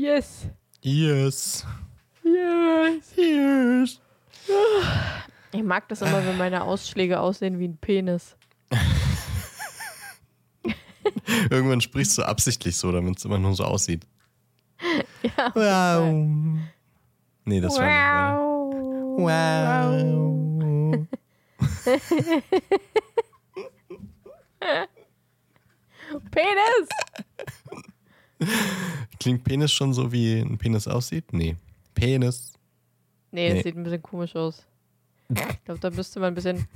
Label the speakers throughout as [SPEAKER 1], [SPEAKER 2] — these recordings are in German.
[SPEAKER 1] Yes.
[SPEAKER 2] Yes.
[SPEAKER 1] Yes.
[SPEAKER 2] Yes.
[SPEAKER 1] Ich mag das immer, wenn meine Ausschläge aussehen wie ein Penis.
[SPEAKER 2] Irgendwann sprichst du absichtlich so, damit es immer nur so aussieht.
[SPEAKER 1] Ja.
[SPEAKER 2] Wow. Nee, das war
[SPEAKER 1] Wow.
[SPEAKER 2] nicht. Wow.
[SPEAKER 1] Penis!
[SPEAKER 2] Klingt Penis schon so, wie ein Penis aussieht? Nee. Penis.
[SPEAKER 1] Nee,
[SPEAKER 2] Nee.
[SPEAKER 1] sieht ein bisschen komisch aus. Ich glaube, da müsste man ein bisschen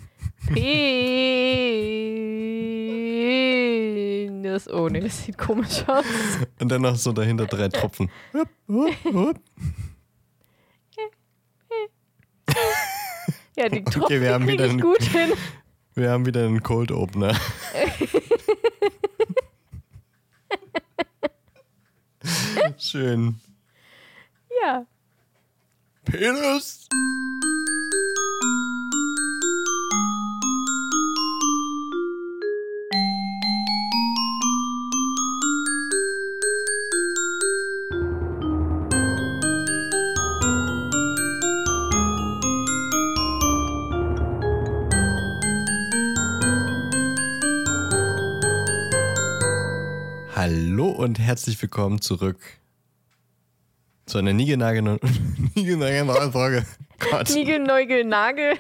[SPEAKER 1] Penis. Oh, nee, das sieht komisch aus.
[SPEAKER 2] Und dann noch so dahinter drei Tropfen. Hup, hup, hup.
[SPEAKER 1] Ja, die Tropfen
[SPEAKER 2] Okay, wir haben wieder einen-
[SPEAKER 1] gut hin.
[SPEAKER 2] Wir haben wieder einen Cold Opener. Schön.
[SPEAKER 1] Ja.
[SPEAKER 2] Penis. Und herzlich willkommen zurück zu einer niegelnagelneuen Frage. Gott.
[SPEAKER 1] Nigel, Neugel, Nagel.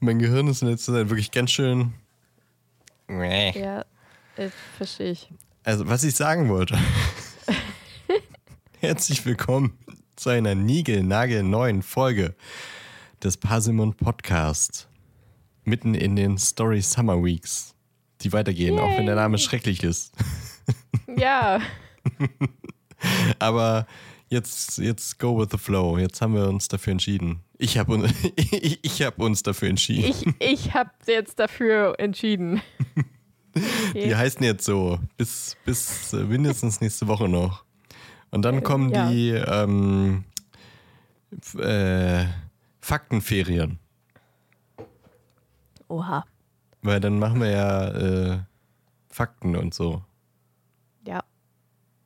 [SPEAKER 2] Mein Gehirn ist in letzter Zeit wirklich ganz schön.
[SPEAKER 1] Ja, äh, verstehe ich.
[SPEAKER 2] Also, was ich sagen wollte. Herzlich willkommen zu einer niegelnagelneuen Folge des Parsimon Podcast. Mitten in den Story Summer Weeks, die weitergehen, auch wenn der Name schrecklich ist.
[SPEAKER 1] Ja,
[SPEAKER 2] Aber jetzt, jetzt go with the flow. Jetzt haben wir uns dafür entschieden. Ich habe un ich, ich hab uns dafür entschieden.
[SPEAKER 1] ich, ich habe jetzt dafür entschieden.
[SPEAKER 2] Die
[SPEAKER 1] Okay.
[SPEAKER 2] heißen jetzt so, bis, bis äh, mindestens nächste Woche noch. Und dann
[SPEAKER 1] Äh,
[SPEAKER 2] kommen
[SPEAKER 1] ja.
[SPEAKER 2] die ähm, äh, Faktenferien.
[SPEAKER 1] Oha.
[SPEAKER 2] Weil dann machen wir ja äh, Fakten und so.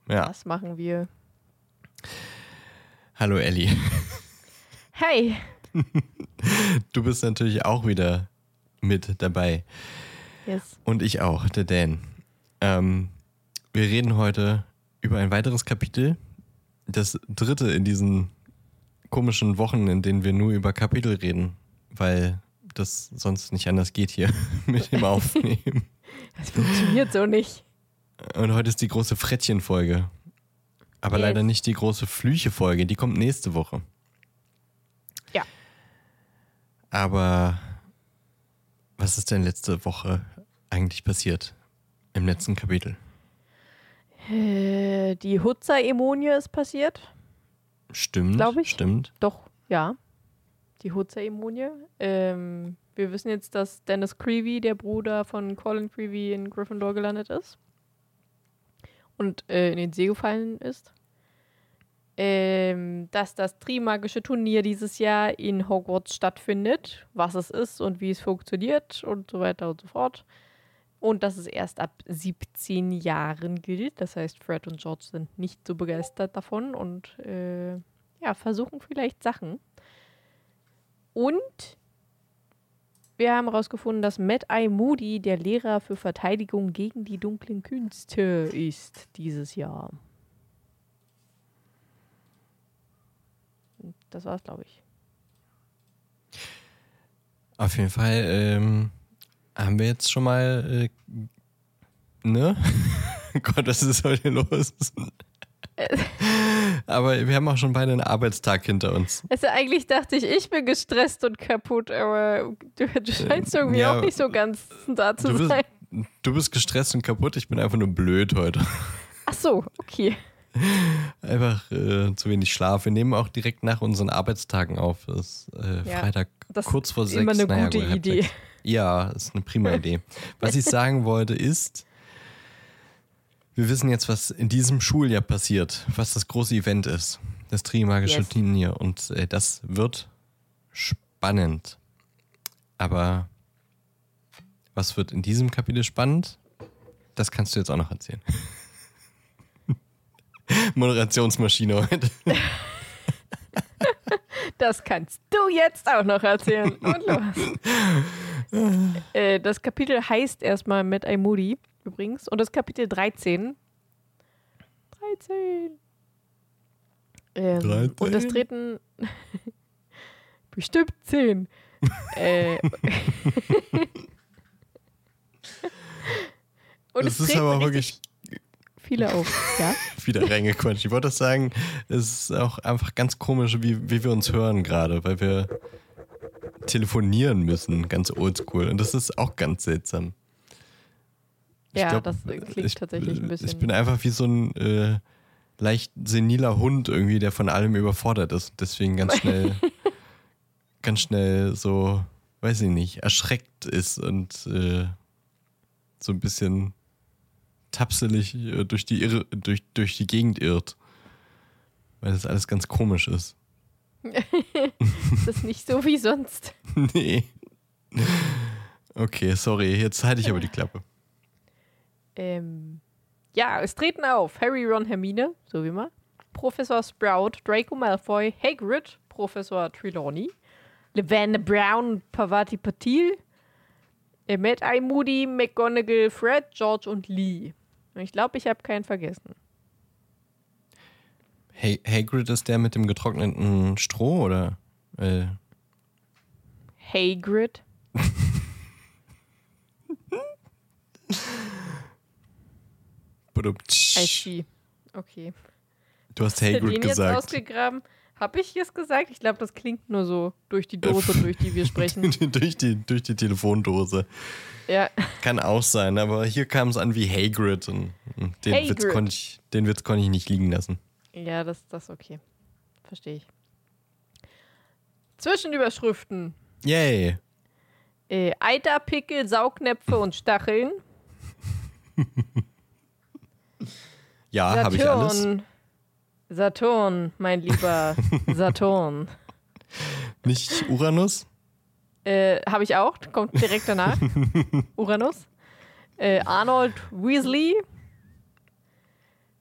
[SPEAKER 1] Ja, das machen wir.
[SPEAKER 2] Hallo Elli.
[SPEAKER 1] Hey,
[SPEAKER 2] Du bist natürlich auch wieder mit dabei.
[SPEAKER 1] yes.
[SPEAKER 2] Und ich auch, der Dan. Ähm, wir reden heute über ein weiteres Kapitel. Das dritte in diesen komischen Wochen, in denen wir nur über Kapitel reden, weil das sonst nicht anders geht hier mit dem Aufnehmen.
[SPEAKER 1] Das funktioniert so nicht.
[SPEAKER 2] Und heute ist die große Frettchen-Folge. Aber
[SPEAKER 1] Yes.
[SPEAKER 2] leider nicht die große Flüche-Folge, die kommt nächste Woche.
[SPEAKER 1] Ja.
[SPEAKER 2] Aber was ist denn letzte Woche eigentlich passiert? Im letzten Kapitel?
[SPEAKER 1] Äh, die Hutzer-Emonie ist passiert.
[SPEAKER 2] Stimmt,
[SPEAKER 1] Glaub ich.
[SPEAKER 2] stimmt.
[SPEAKER 1] Doch, ja. Die Hutzer-Emonie. Ähm, wir wissen jetzt, dass Dennis Creevy, der Bruder von Colin Creevy, in Gryffindor gelandet ist. Und äh, in den See gefallen ist. Ähm, dass das Trimagische Turnier dieses Jahr in Hogwarts stattfindet. Was es ist und wie es funktioniert und so weiter und so fort. Und dass es erst ab 17 Jahren gilt. Das heißt, Fred und George sind nicht so begeistert davon und äh, ja, versuchen vielleicht Sachen. Und wir haben herausgefunden, dass Mad Eye Moody der Lehrer für Verteidigung gegen die dunklen Künste ist dieses Jahr. Das war's, glaube ich.
[SPEAKER 2] Auf jeden Fall ähm, haben wir jetzt schon mal, äh, ne? Gott, was ist heute los? aber wir haben auch schon beide einen Arbeitstag hinter uns.
[SPEAKER 1] Also eigentlich dachte ich, ich bin gestresst und kaputt, aber du, du scheinst irgendwie
[SPEAKER 2] ja,
[SPEAKER 1] auch nicht so ganz da zu
[SPEAKER 2] Du bist,
[SPEAKER 1] sein.
[SPEAKER 2] du bist gestresst und kaputt, ich bin einfach nur blöd heute.
[SPEAKER 1] Ach so, okay.
[SPEAKER 2] Einfach äh, zu wenig Schlaf. Wir nehmen auch direkt nach unseren Arbeitstagen auf. Es ist äh,
[SPEAKER 1] Ja,
[SPEAKER 2] Freitag
[SPEAKER 1] das
[SPEAKER 2] kurz vor
[SPEAKER 1] ist
[SPEAKER 2] sechs.
[SPEAKER 1] immer eine
[SPEAKER 2] Naja,
[SPEAKER 1] gute Idee.
[SPEAKER 2] sechs. Ja, ist eine prima Idee. Was ich sagen wollte ist, wir wissen jetzt, was in diesem Schuljahr passiert, was das große Event ist, das Trimagische
[SPEAKER 1] Yes.
[SPEAKER 2] Turnier. Und äh, das wird spannend. Aber was wird in diesem Kapitel spannend? Das kannst du jetzt auch noch erzählen. Moderationsmaschine heute.
[SPEAKER 1] Das kannst du jetzt auch noch erzählen. Und los. äh, das Kapitel heißt erstmal Eye Moody übrigens. Und das Kapitel 13. 13. Ähm,
[SPEAKER 2] 13?
[SPEAKER 1] Und das treten bestimmt 10. äh, und
[SPEAKER 2] Das
[SPEAKER 1] es
[SPEAKER 2] ist aber wirklich
[SPEAKER 1] viele auf. Ja?
[SPEAKER 2] wieder reingequatscht. Ich wollte das sagen, es ist auch einfach ganz komisch, wie, wie wir uns hören gerade, weil wir telefonieren müssen, ganz oldschool. Und das ist auch ganz seltsam. Ich
[SPEAKER 1] Ja,
[SPEAKER 2] glaub,
[SPEAKER 1] das klingt
[SPEAKER 2] ich,
[SPEAKER 1] tatsächlich ein bisschen.
[SPEAKER 2] Ich bin einfach wie so ein äh, leicht seniler Hund irgendwie, der von allem überfordert ist. Deswegen ganz schnell, ganz schnell so, weiß ich nicht, erschreckt ist und äh, so ein bisschen tapselig äh, durch die, Irre, durch, durch die Gegend irrt. Weil das alles ganz komisch ist.
[SPEAKER 1] das ist nicht so wie sonst.
[SPEAKER 2] nee. Okay, sorry, jetzt halte ich aber die Klappe.
[SPEAKER 1] Ähm, ja, es treten auf Harry, Ron, Hermine, so wie immer. Professor Sprout, Draco Malfoy, Hagrid, Professor Trelawney, Lavender Brown, Pavati Patil, äh, Mad Eye Moody, McGonagall, Fred, George und Lee. Und ich glaube, ich habe keinen vergessen.
[SPEAKER 2] Hey, Hagrid ist der mit dem getrockneten Stroh oder? Äh,
[SPEAKER 1] Hagrid.
[SPEAKER 2] Badumtsch.
[SPEAKER 1] I see. Okay.
[SPEAKER 2] du hast Hagrid gesagt.
[SPEAKER 1] ausgegraben? Habe ich es gesagt? Ich glaube, das klingt nur so durch die Dose, durch die wir sprechen.
[SPEAKER 2] durch, die, durch die Telefondose.
[SPEAKER 1] Ja.
[SPEAKER 2] Kann auch sein, aber hier kam es an wie Hagrid und den Witz
[SPEAKER 1] Hagrid.
[SPEAKER 2] konnte ich, den Witz konnte ich nicht liegen lassen.
[SPEAKER 1] Ja, das ist okay. Verstehe ich. Zwischenüberschriften.
[SPEAKER 2] Yay.
[SPEAKER 1] Äh, Eiterpickel, Saugnäpfe und Stacheln.
[SPEAKER 2] Ja, habe ich alles.
[SPEAKER 1] Saturn. Saturn, mein lieber Saturn.
[SPEAKER 2] Nicht Uranus?
[SPEAKER 1] Äh, habe ich auch, kommt direkt danach. Uranus. Äh, Arnold Weasley.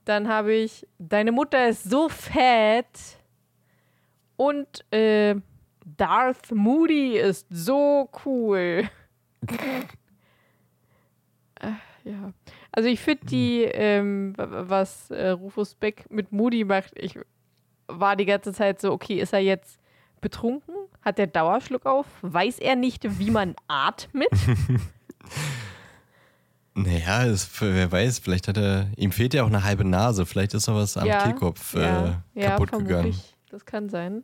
[SPEAKER 1] Dann habe ich Deine Mutter ist so fett. Und äh, Darth Moody ist so cool. Äh, ja. Also ich finde die, ähm, was äh, Rufus Beck mit Moody macht, ich war die ganze Zeit so, okay, ist er jetzt betrunken? Hat er Dauerschluck auf? Weiß er nicht, wie man atmet?
[SPEAKER 2] Naja, das, wer weiß, vielleicht hat er, ihm fehlt ja auch eine halbe Nase, vielleicht ist noch was am
[SPEAKER 1] Ja,
[SPEAKER 2] Kehlkopf
[SPEAKER 1] ja,
[SPEAKER 2] äh,
[SPEAKER 1] ja,
[SPEAKER 2] kaputt
[SPEAKER 1] vermutlich.
[SPEAKER 2] gegangen.
[SPEAKER 1] Das kann sein.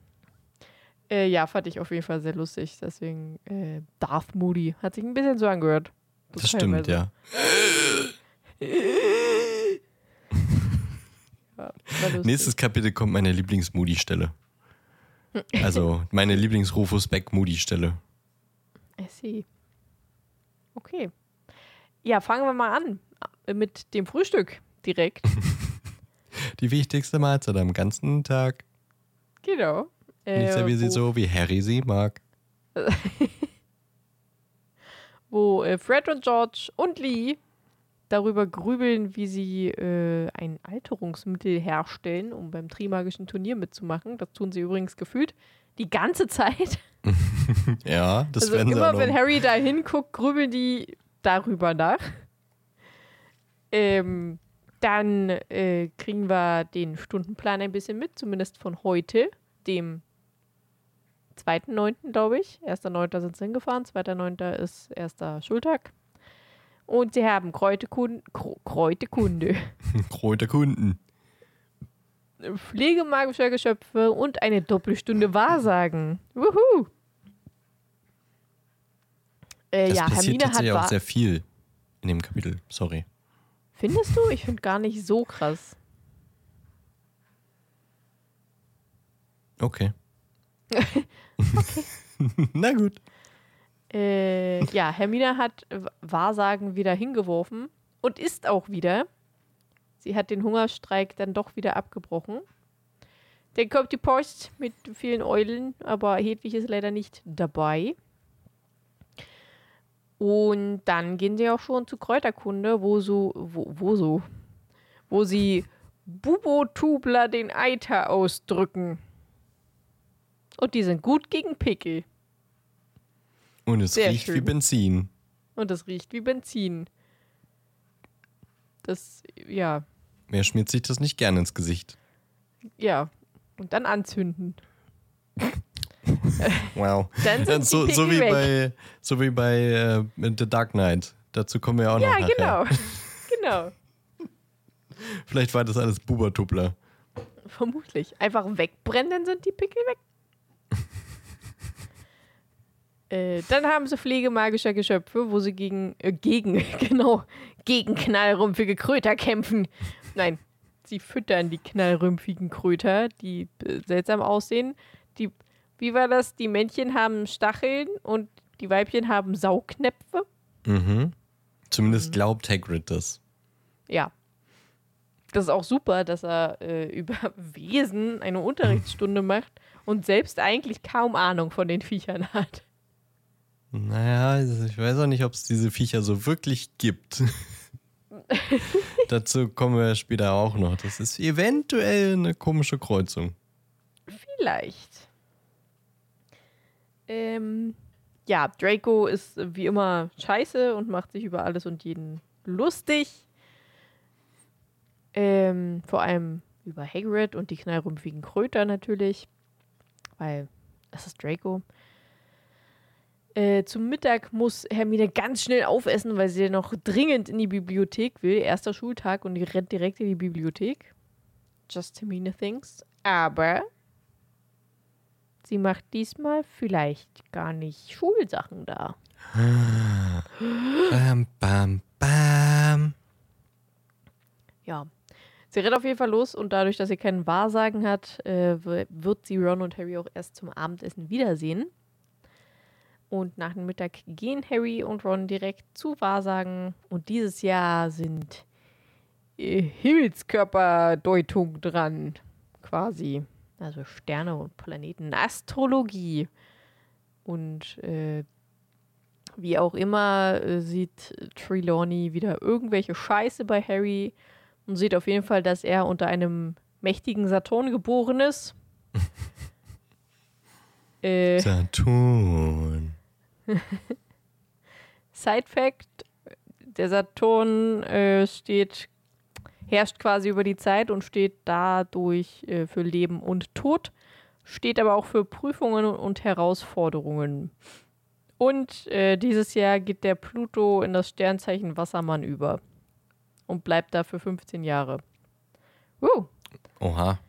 [SPEAKER 1] Äh, ja, fand ich auf jeden Fall sehr lustig. Deswegen äh, Darth Moody. Hat sich ein bisschen so angehört. So
[SPEAKER 2] Das stimmt, ja.
[SPEAKER 1] Ja.
[SPEAKER 2] Nächstes Kapitel kommt meine Lieblings-Moody-Stelle. Also meine Lieblings-Rufus Beck-Moody-Stelle.
[SPEAKER 1] I see. Okay. Ja, fangen wir mal an mit dem Frühstück direkt.
[SPEAKER 2] Die wichtigste Mahlzeit am ganzen Tag.
[SPEAKER 1] genau. Äh,
[SPEAKER 2] Ich serviere sie so, wie Harry sie mag.
[SPEAKER 1] Wo äh, Fred und George und Lee darüber grübeln, wie sie äh, ein Alterungsmittel herstellen, um beim Trimagischen Turnier mitzumachen. Das tun sie übrigens gefühlt die ganze Zeit.
[SPEAKER 2] Ja, das
[SPEAKER 1] also
[SPEAKER 2] werden sie auch
[SPEAKER 1] immer, wenn Harry da hinguckt, grübeln die darüber nach. Ähm, dann äh, kriegen wir den Stundenplan ein bisschen mit, zumindest von heute, dem 2.9., glaube ich. 1.9. sind sie hingefahren, 2.9. ist erster Schultag. Und sie haben Kräutekun Kr Kräutekunde,
[SPEAKER 2] Kräuter Kunden.
[SPEAKER 1] Pflege magischer Geschöpfe und eine Doppelstunde Wahrsagen. Wuhu! Äh,
[SPEAKER 2] Das
[SPEAKER 1] ja,
[SPEAKER 2] passiert
[SPEAKER 1] Hermine hat
[SPEAKER 2] auch sehr viel in dem Kapitel. Sorry.
[SPEAKER 1] Findest du? Ich finde gar nicht so krass.
[SPEAKER 2] Okay. Na gut.
[SPEAKER 1] Äh, ja, Hermine hat Wahrsagen wieder hingeworfen und ist auch wieder. Sie hat den Hungerstreik dann doch wieder abgebrochen. Dann kommt die Post mit vielen Eulen, aber Hedwig ist leider nicht dabei. Und dann gehen sie auch schon zu Kräuterkunde, wo so, wo, wo so, wo sie Bubotubler den Eiter ausdrücken. Und die sind gut gegen Pickel.
[SPEAKER 2] Und es
[SPEAKER 1] Sehr
[SPEAKER 2] riecht wie
[SPEAKER 1] schön.
[SPEAKER 2] Benzin.
[SPEAKER 1] Und das riecht wie Benzin. Das, ja,
[SPEAKER 2] Wer schmiert sich das nicht gerne ins Gesicht?
[SPEAKER 1] ja. Und dann anzünden.
[SPEAKER 2] Wow.
[SPEAKER 1] Dann sind
[SPEAKER 2] so,
[SPEAKER 1] die
[SPEAKER 2] so wie
[SPEAKER 1] weg.
[SPEAKER 2] bei, so wie bei äh, The Dark Knight. Dazu kommen wir auch noch
[SPEAKER 1] Ja, genau. genau.
[SPEAKER 2] Vielleicht war das alles Bubertubler.
[SPEAKER 1] Vermutlich. Einfach wegbrennen, dann sind die Pickel weg. Äh, dann haben sie Pflege magischer Geschöpfe, wo sie gegen, äh, gegen, genau, gegen knallrümpfige Kröter kämpfen. Nein, sie füttern die knallrümpfigen Kröter, die äh, seltsam aussehen. Die, wie war das? Die Männchen haben Stacheln und die Weibchen haben Saugnäpfe.
[SPEAKER 2] Mhm. Zumindest glaubt Hagrid das.
[SPEAKER 1] Ja. Das ist auch super, dass er äh, über Wesen eine Unterrichtsstunde macht und selbst eigentlich kaum Ahnung von den Viechern hat.
[SPEAKER 2] Naja, also ich weiß auch nicht, ob es diese Viecher so wirklich gibt. Dazu kommen wir später auch noch. Das ist eventuell eine komische Kreuzung.
[SPEAKER 1] Vielleicht. Ähm, ja, Draco ist wie immer scheiße und macht sich über alles und jeden lustig. Ähm, vor allem über Hagrid und die knallrümpfigen Kröter natürlich. Weil das ist Draco. Äh, zum Mittag muss Hermine ganz schnell aufessen, weil sie noch dringend in die Bibliothek will. Erster Schultag und die rennt direkt in die Bibliothek. Just Hermine thinks. Aber sie macht diesmal vielleicht gar nicht Schulsachen da.
[SPEAKER 2] Bam, bam, bam.
[SPEAKER 1] Ja. Sie rennt auf jeden Fall los und dadurch, dass sie keinen Wahrsagen hat, äh, wird sie Ron und Harry auch erst zum Abendessen wiedersehen. Und nach dem Mittag gehen Harry und Ron direkt zu Wahrsagen. Und dieses Jahr sind äh, Himmelskörperdeutung dran, quasi. Also Sterne und Planeten, Astrologie. Und äh, wie auch immer äh, sieht Trelawney wieder irgendwelche Scheiße bei Harry und sieht auf jeden Fall, dass er unter einem mächtigen Saturn geboren ist. äh,
[SPEAKER 2] Saturn.
[SPEAKER 1] Side Fact: Der Saturn äh, steht, herrscht quasi über die Zeit und steht dadurch äh, für Leben und Tod, steht aber auch für Prüfungen und Herausforderungen. Und äh, dieses Jahr geht der Pluto in das Sternzeichen Wassermann über und bleibt da für 15 Jahre. Uh,
[SPEAKER 2] Oha.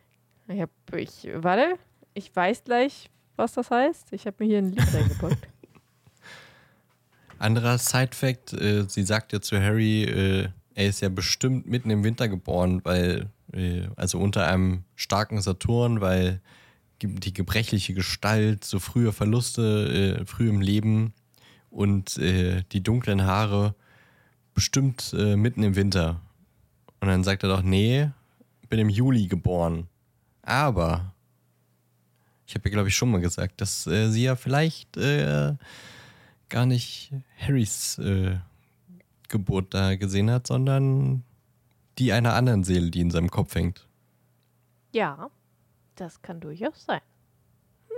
[SPEAKER 1] ich hab, ich, warte, ich weiß gleich, was das heißt. Ich habe mir hier ein Lied reingepackt.
[SPEAKER 2] Anderer Side-Fact: äh, Sie sagt ja zu Harry, äh, er ist ja bestimmt mitten im Winter geboren, weil, äh, also unter einem starken Saturn, weil die gebrechliche Gestalt, so frühe Verluste, äh, früh im Leben und äh, die dunklen Haare bestimmt äh, mitten im Winter. Und dann sagt er doch, nee, bin im Juli geboren. Aber ich habe ja, glaube ich, schon mal gesagt, dass äh, sie ja vielleicht äh, gar nicht Harrys äh, Geburt da gesehen hat, sondern die einer anderen Seele, die in seinem Kopf hängt.
[SPEAKER 1] Ja, das kann durchaus sein.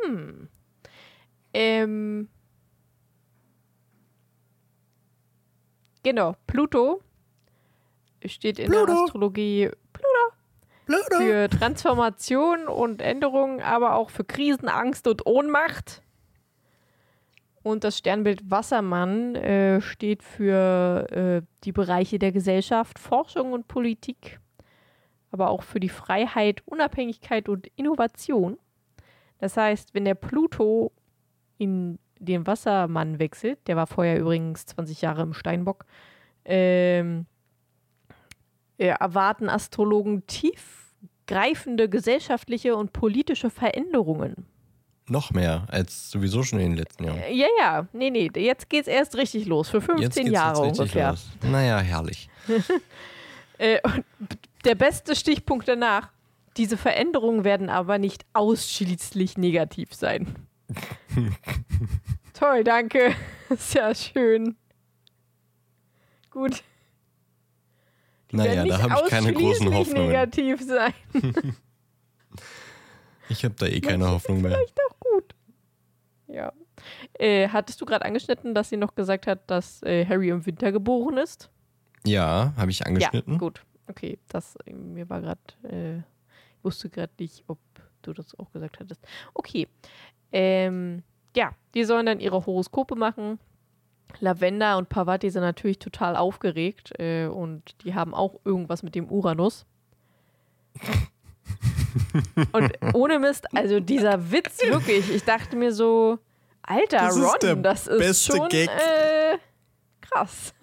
[SPEAKER 1] Hm. Ähm. Genau, Pluto steht in der
[SPEAKER 2] Pluto.
[SPEAKER 1] Astrologie für Transformation und Änderung, aber auch für Krisen, Angst und Ohnmacht. Und das Sternbild Wassermann äh, steht für äh, die Bereiche der Gesellschaft, Forschung und Politik, aber auch für die Freiheit, Unabhängigkeit und Innovation. Das heißt, wenn der Pluto in den Wassermann wechselt, der war vorher übrigens 20 Jahre im Steinbock, ähm, äh, erwarten Astrologen tiefgreifende gesellschaftliche und politische Veränderungen.
[SPEAKER 2] Noch mehr als sowieso schon in den letzten Jahren.
[SPEAKER 1] Äh, Ja, ja, nee, nee, jetzt geht's erst richtig los, für 15
[SPEAKER 2] Jetzt geht's
[SPEAKER 1] Jahre
[SPEAKER 2] jetzt
[SPEAKER 1] ungefähr.
[SPEAKER 2] los. Naja, herrlich.
[SPEAKER 1] Äh, und der beste Stichpunkt danach, diese Veränderungen werden aber nicht ausschließlich negativ sein. Toll, danke. Sehr schön. Gut.
[SPEAKER 2] Naja,
[SPEAKER 1] werden
[SPEAKER 2] da habe ich keine großen Hoffnungen.
[SPEAKER 1] negativ sein.
[SPEAKER 2] Ich habe da eh keine Hoffnung mehr.
[SPEAKER 1] Vielleicht. Ja. Äh, hattest du gerade angeschnitten, dass sie noch gesagt hat, dass äh, Harry im Winter geboren ist?
[SPEAKER 2] Ja, habe ich angeschnitten.
[SPEAKER 1] Ja, gut. Okay, das äh, mir war gerade, äh, ich wusste gerade nicht, ob du das auch gesagt hattest. Okay. Ähm, ja, die sollen dann ihre Horoskope machen. Lavender und Pavati sind natürlich total aufgeregt äh, und die haben auch irgendwas mit dem Uranus. und ohne Mist, also dieser Witz wirklich, ich dachte mir so, Alter,
[SPEAKER 2] Das ist
[SPEAKER 1] Ron,
[SPEAKER 2] der
[SPEAKER 1] das ist
[SPEAKER 2] beste
[SPEAKER 1] schon
[SPEAKER 2] Gag.
[SPEAKER 1] Äh, krass.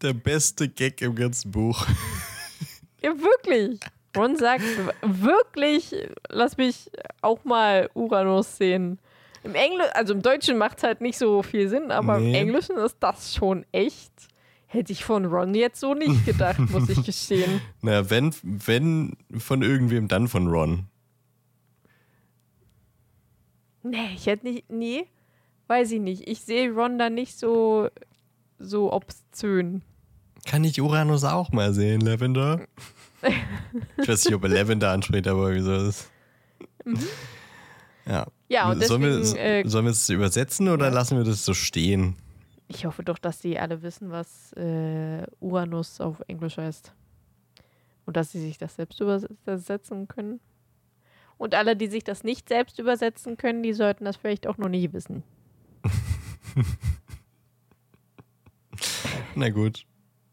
[SPEAKER 2] Der beste Gag im ganzen Buch.
[SPEAKER 1] Ja, wirklich. Ron sagt wirklich, lass mich auch mal Uranus sehen. Im Englischen, also im Deutschen macht es halt nicht so viel Sinn, aber im
[SPEAKER 2] Nee.
[SPEAKER 1] Englischen ist das schon echt. Hätte ich von Ron jetzt so nicht gedacht, muss ich gestehen.
[SPEAKER 2] Na, wenn, wenn von irgendwem, dann von Ron.
[SPEAKER 1] Nee, ich hätte nicht, nee, weiß ich nicht. Ich sehe Ron da nicht so, so obszön.
[SPEAKER 2] Kann ich Uranus auch mal sehen, Lavender? ich weiß nicht, ob er Lavender anspricht, aber wieso ist. Ja.
[SPEAKER 1] Ja, und
[SPEAKER 2] sollen, wir,
[SPEAKER 1] deswegen, äh,
[SPEAKER 2] sollen wir es übersetzen oder
[SPEAKER 1] ja.
[SPEAKER 2] lassen wir das so stehen?
[SPEAKER 1] Ich hoffe doch, dass die alle wissen, was äh, Uranus auf Englisch heißt. Und dass sie sich das selbst übersetzen können. Und alle, die sich das nicht selbst übersetzen können, die sollten das vielleicht auch noch nie wissen.
[SPEAKER 2] Na gut.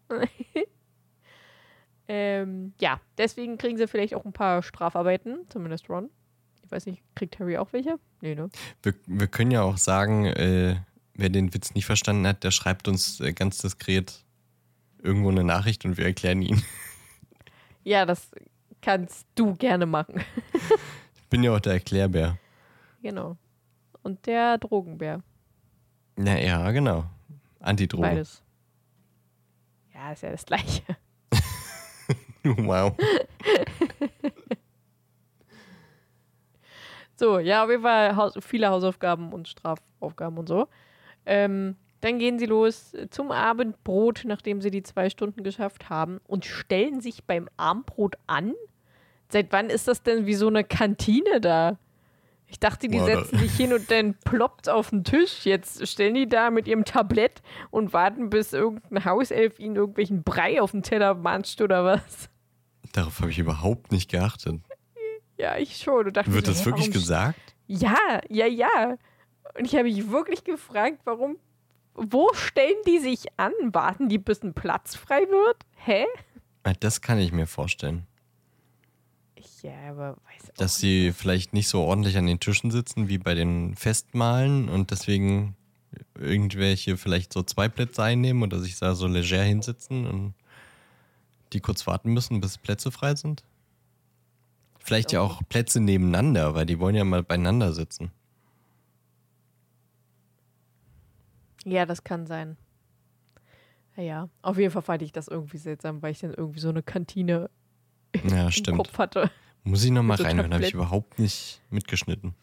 [SPEAKER 1] Ähm, ja, deswegen kriegen sie vielleicht auch ein paar Strafarbeiten, zumindest Ron. Ich weiß nicht, kriegt Harry auch welche? Nee, ne?
[SPEAKER 2] Wir, wir können ja auch sagen, äh, wer den Witz nicht verstanden hat, der schreibt uns äh, ganz diskret irgendwo eine Nachricht und wir erklären ihn.
[SPEAKER 1] Ja, das kannst du gerne machen.
[SPEAKER 2] Ich bin ja auch der Erklärbär.
[SPEAKER 1] genau. Und der Drogenbär.
[SPEAKER 2] Ja, ja, genau. Antidroge.
[SPEAKER 1] Beides. Ja, ist ja das gleiche.
[SPEAKER 2] Wow.
[SPEAKER 1] So, ja, auf jeden Fall Haus viele Hausaufgaben und Strafaufgaben und so. Ähm, dann gehen sie los zum Abendbrot, nachdem sie die zwei Stunden geschafft haben und stellen sich beim Abendbrot an. Seit wann ist das denn wie so eine Kantine da? Ich dachte, die
[SPEAKER 2] Boah,
[SPEAKER 1] setzen sich hin und dann ploppt auf den Tisch. Jetzt stellen die da mit ihrem Tablett und warten, bis irgendein Hauself ihnen irgendwelchen Brei auf den Teller manscht oder was.
[SPEAKER 2] Darauf habe ich überhaupt nicht geachtet.
[SPEAKER 1] Ja, ich schon.
[SPEAKER 2] Wird
[SPEAKER 1] so,
[SPEAKER 2] das wirklich
[SPEAKER 1] warum
[SPEAKER 2] gesagt?
[SPEAKER 1] Ja, ja, ja. Und ich habe mich wirklich gefragt, warum, wo stellen die sich an? Warten die, bis ein Platz frei wird? Hä?
[SPEAKER 2] Ah, Das kann ich mir vorstellen.
[SPEAKER 1] Ja, aber weiß auch
[SPEAKER 2] Dass sie vielleicht nicht so ordentlich an den Tischen sitzen wie bei den Festmahlen und deswegen irgendwelche vielleicht so zwei Plätze einnehmen oder sich da so leger hinsitzen und die kurz warten müssen, bis Plätze frei sind. Vielleicht ja auch Plätze nebeneinander, weil die wollen ja mal beieinander sitzen.
[SPEAKER 1] Ja, das kann sein. Ja, ja. Auf jeden Fall fand ich das irgendwie seltsam, weil ich dann irgendwie so eine Kantine
[SPEAKER 2] Ja,
[SPEAKER 1] im
[SPEAKER 2] stimmt.
[SPEAKER 1] Kopf hatte.
[SPEAKER 2] Muss ich nochmal
[SPEAKER 1] so
[SPEAKER 2] reinhören, habe ich überhaupt nicht mitgeschnitten.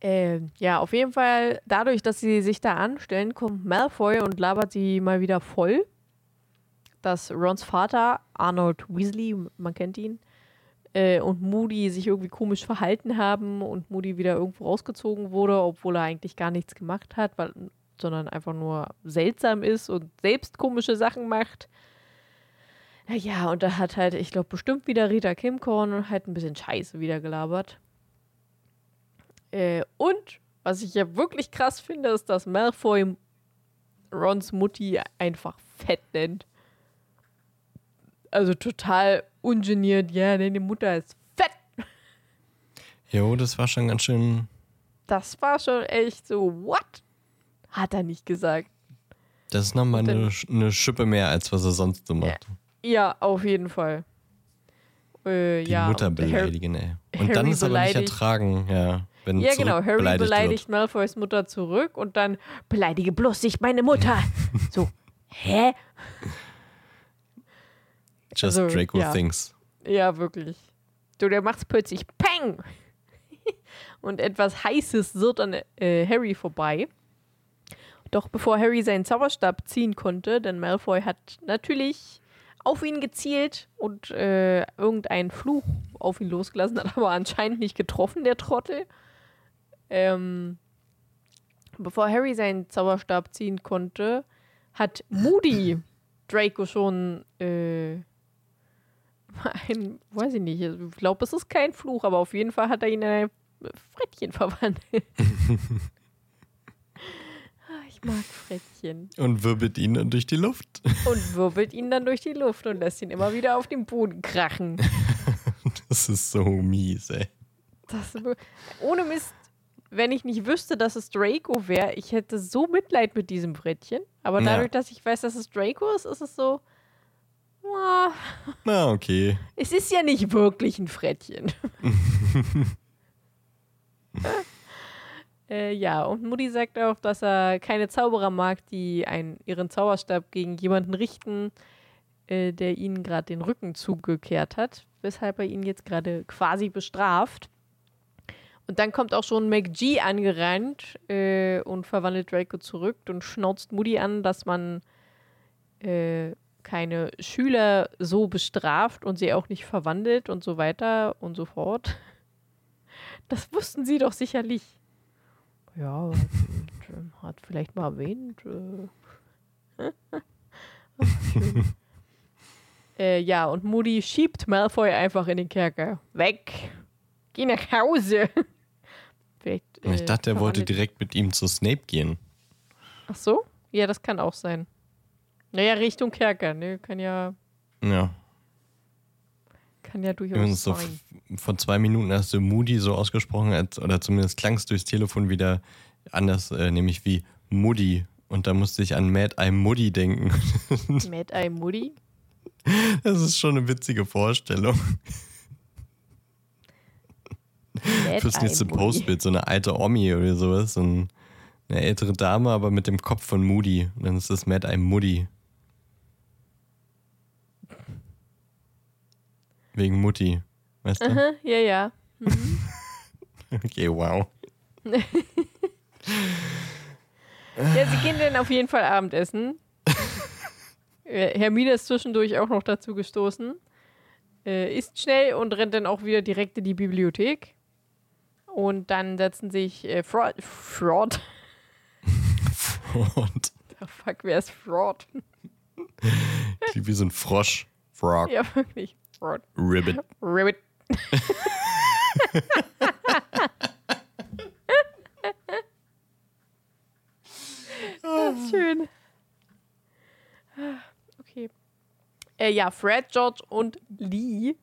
[SPEAKER 1] Ähm, ja, auf jeden Fall, dadurch, dass sie sich da anstellen, kommt Malfoy und labert sie mal wieder voll. Dass Rons Vater, Arnold Weasley, man kennt ihn, äh, und Moody sich irgendwie komisch verhalten haben und Moody wieder irgendwo rausgezogen wurde, obwohl er eigentlich gar nichts gemacht hat, weil, sondern einfach nur seltsam ist und selbst komische Sachen macht. Naja, und da hat halt, ich glaube, bestimmt wieder Rita Kimcorn halt ein bisschen Scheiße wieder gelabert. Äh, und was ich ja wirklich krass finde, ist, dass Malfoy Rons Mutti einfach fett nennt. Also total ungeniert. Ja, deine Mutter ist fett.
[SPEAKER 2] Jo, das war schon ganz schön.
[SPEAKER 1] Das war schon echt so, what? Hat er nicht gesagt.
[SPEAKER 2] Das ist nochmal eine, eine Schippe mehr, als was er sonst so macht.
[SPEAKER 1] Ja, auf jeden Fall. Äh,
[SPEAKER 2] Die
[SPEAKER 1] ja,
[SPEAKER 2] Mutter
[SPEAKER 1] und Harry-
[SPEAKER 2] beleidigen, ey. Und
[SPEAKER 1] Harry
[SPEAKER 2] dann ist aber nicht ertragen, ja. Wenn
[SPEAKER 1] Ja, genau. Harry
[SPEAKER 2] beleidigt,
[SPEAKER 1] beleidigt Malfoys Mutter zurück und dann beleidige bloß nicht meine Mutter. so, hä?
[SPEAKER 2] Just
[SPEAKER 1] also,
[SPEAKER 2] Draco
[SPEAKER 1] ja.
[SPEAKER 2] thinks.
[SPEAKER 1] Ja, wirklich. Du, der macht's plötzlich Peng! Und etwas Heißes wird an äh, Harry vorbei. Doch bevor Harry seinen Zauberstab ziehen konnte, denn Malfoy hat natürlich auf ihn gezielt und äh, irgendeinen Fluch auf ihn losgelassen, hat aber anscheinend nicht getroffen, der Trottel. Ähm, bevor Harry seinen Zauberstab ziehen konnte, hat Moody Draco schon äh, ein, weiß ich nicht, ich glaube, es ist kein Fluch, aber auf jeden Fall hat er ihn in ein Frettchen verwandelt. Ich mag Frettchen.
[SPEAKER 2] Und wirbelt ihn dann durch die Luft.
[SPEAKER 1] Und wirbelt ihn dann durch die Luft und lässt ihn immer wieder auf den Boden krachen.
[SPEAKER 2] Das ist so mies, ey.
[SPEAKER 1] Das, ohne Mist, wenn ich nicht wüsste, dass es Draco wäre, ich hätte so Mitleid mit diesem Frettchen. Aber dadurch,
[SPEAKER 2] Ja.
[SPEAKER 1] dass ich weiß, dass es Draco ist, ist es so. ah,
[SPEAKER 2] Na, okay.
[SPEAKER 1] Es ist ja nicht wirklich ein Frettchen. äh, ja, und Mutti sagt auch, dass er keine Zauberer mag, die einen, ihren Zauberstab gegen jemanden richten, äh, der ihnen gerade den Rücken zugekehrt hat, weshalb er ihn jetzt gerade quasi bestraft. Und dann kommt auch schon McG angerannt äh, und verwandelt Draco zurück und schnauzt Moody an, dass man äh, keine Schüler so bestraft und sie auch nicht verwandelt und so weiter und so fort. Das wussten sie doch sicherlich. Ja, und, ähm, hat vielleicht mal erwähnt. Äh. Äh, ja, und Moody schiebt Malfoy einfach in den Kerker. Weg! Geh nach Hause! vielleicht,
[SPEAKER 2] Ich
[SPEAKER 1] äh,
[SPEAKER 2] dachte, er wollte direkt mit ihm zu Snape gehen.
[SPEAKER 1] Ach so? Ja, das kann auch sein. Naja, Richtung Kerker, ne? Kann ja,
[SPEAKER 2] Ja.
[SPEAKER 1] Kann ja durchaus
[SPEAKER 2] Übrigens so
[SPEAKER 1] sein.
[SPEAKER 2] vor zwei Minuten hast du Moody so ausgesprochen, als, oder zumindest klang es durchs Telefon wieder anders, äh, nämlich wie Moody. Und da musste ich an Mad Eye Moody denken.
[SPEAKER 1] Mad Eye Moody.
[SPEAKER 2] Das ist schon eine witzige Vorstellung.
[SPEAKER 1] Mad
[SPEAKER 2] Fürs nächste. Postbild, so eine alte Omi oder sowas. So ein, eine ältere Dame, aber mit dem Kopf von Moody. Und dann ist das Mad Eye Moody. Wegen Mutti. Weißt du?
[SPEAKER 1] Aha, ja, ja.
[SPEAKER 2] Okay, wow.
[SPEAKER 1] Ja, sie gehen dann auf jeden Fall Abendessen. Äh, Hermine ist zwischendurch auch noch dazu gestoßen. Äh, isst schnell und rennt dann auch wieder direkt in die Bibliothek. Und dann setzen sich äh, Fraud. Fraud?
[SPEAKER 2] Und
[SPEAKER 1] The fuck, wer ist Fraud?
[SPEAKER 2] klingt wie so ein Frosch. Frog.
[SPEAKER 1] Ja, wirklich. Fraud.
[SPEAKER 2] Ribbit.
[SPEAKER 1] Ribbit. das ist schön. Okay. Äh, ja, Fred, George und Lee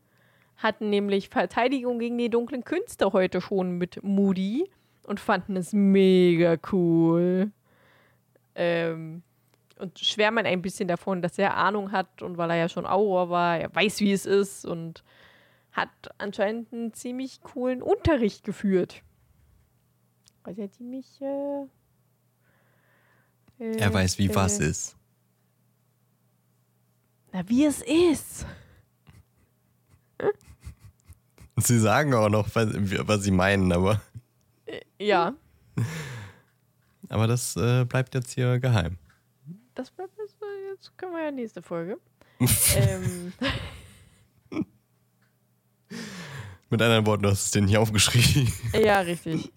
[SPEAKER 1] hatten nämlich Verteidigung gegen die dunklen Künste heute schon mit Moody und fanden es mega cool. Ähm, und schwärmen ein bisschen davon, dass er Ahnung hat und weil er ja schon Auror war, er weiß, wie es ist und hat anscheinend einen ziemlich coolen Unterricht geführt. Also er ziemlich. Äh, äh,
[SPEAKER 2] Er weiß, wie
[SPEAKER 1] äh,
[SPEAKER 2] was ist.
[SPEAKER 1] Na, wie es ist.
[SPEAKER 2] Sie sagen auch noch, was, was sie meinen, aber,
[SPEAKER 1] Ja,
[SPEAKER 2] aber das äh, bleibt jetzt hier geheim.
[SPEAKER 1] Das bleibt jetzt, können wir ja nächste Folge. ähm,
[SPEAKER 2] Mit anderen Worten, du hast es dir nicht aufgeschrieben.
[SPEAKER 1] ja, richtig.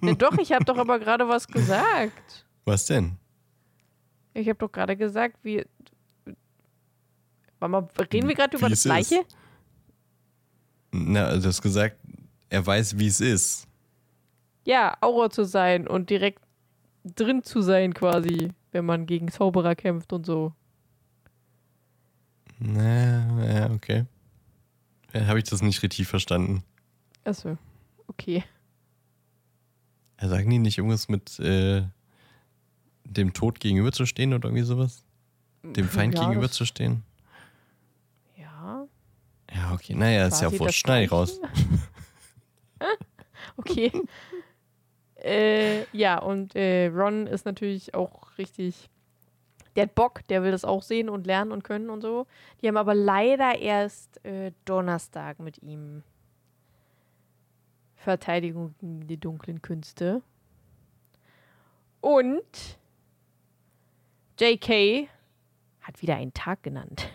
[SPEAKER 1] ja, doch, ich habe doch aber gerade was gesagt.
[SPEAKER 2] Was denn?
[SPEAKER 1] Ich habe doch gerade gesagt, wie. Warte mal, reden wir gerade
[SPEAKER 2] Wie
[SPEAKER 1] über das
[SPEAKER 2] ist.
[SPEAKER 1] Gleiche?
[SPEAKER 2] Na, also du hast gesagt, er weiß, wie es ist.
[SPEAKER 1] Ja, Aura zu sein und direkt drin zu sein, quasi, wenn man gegen Zauberer kämpft und so.
[SPEAKER 2] Na, ja, okay. Ja, Habe ich das nicht richtig verstanden.
[SPEAKER 1] Achso, okay.
[SPEAKER 2] Ja, sagen die nicht irgendwas mit äh, dem Tod gegenüberzustehen oder irgendwie sowas? Dem Feind
[SPEAKER 1] ja,
[SPEAKER 2] gegenüberzustehen?
[SPEAKER 1] Ja.
[SPEAKER 2] Ja, okay. Naja, ist ja wurscht. Schneid ich raus.
[SPEAKER 1] Okay. äh, ja, und äh, Ron ist natürlich auch richtig. Der hat Bock, der will das auch sehen und lernen und können und so. Die haben aber leider erst äh, Donnerstag mit ihm Verteidigung gegen die dunklen Künste. Und JK hat wieder einen Tag genannt.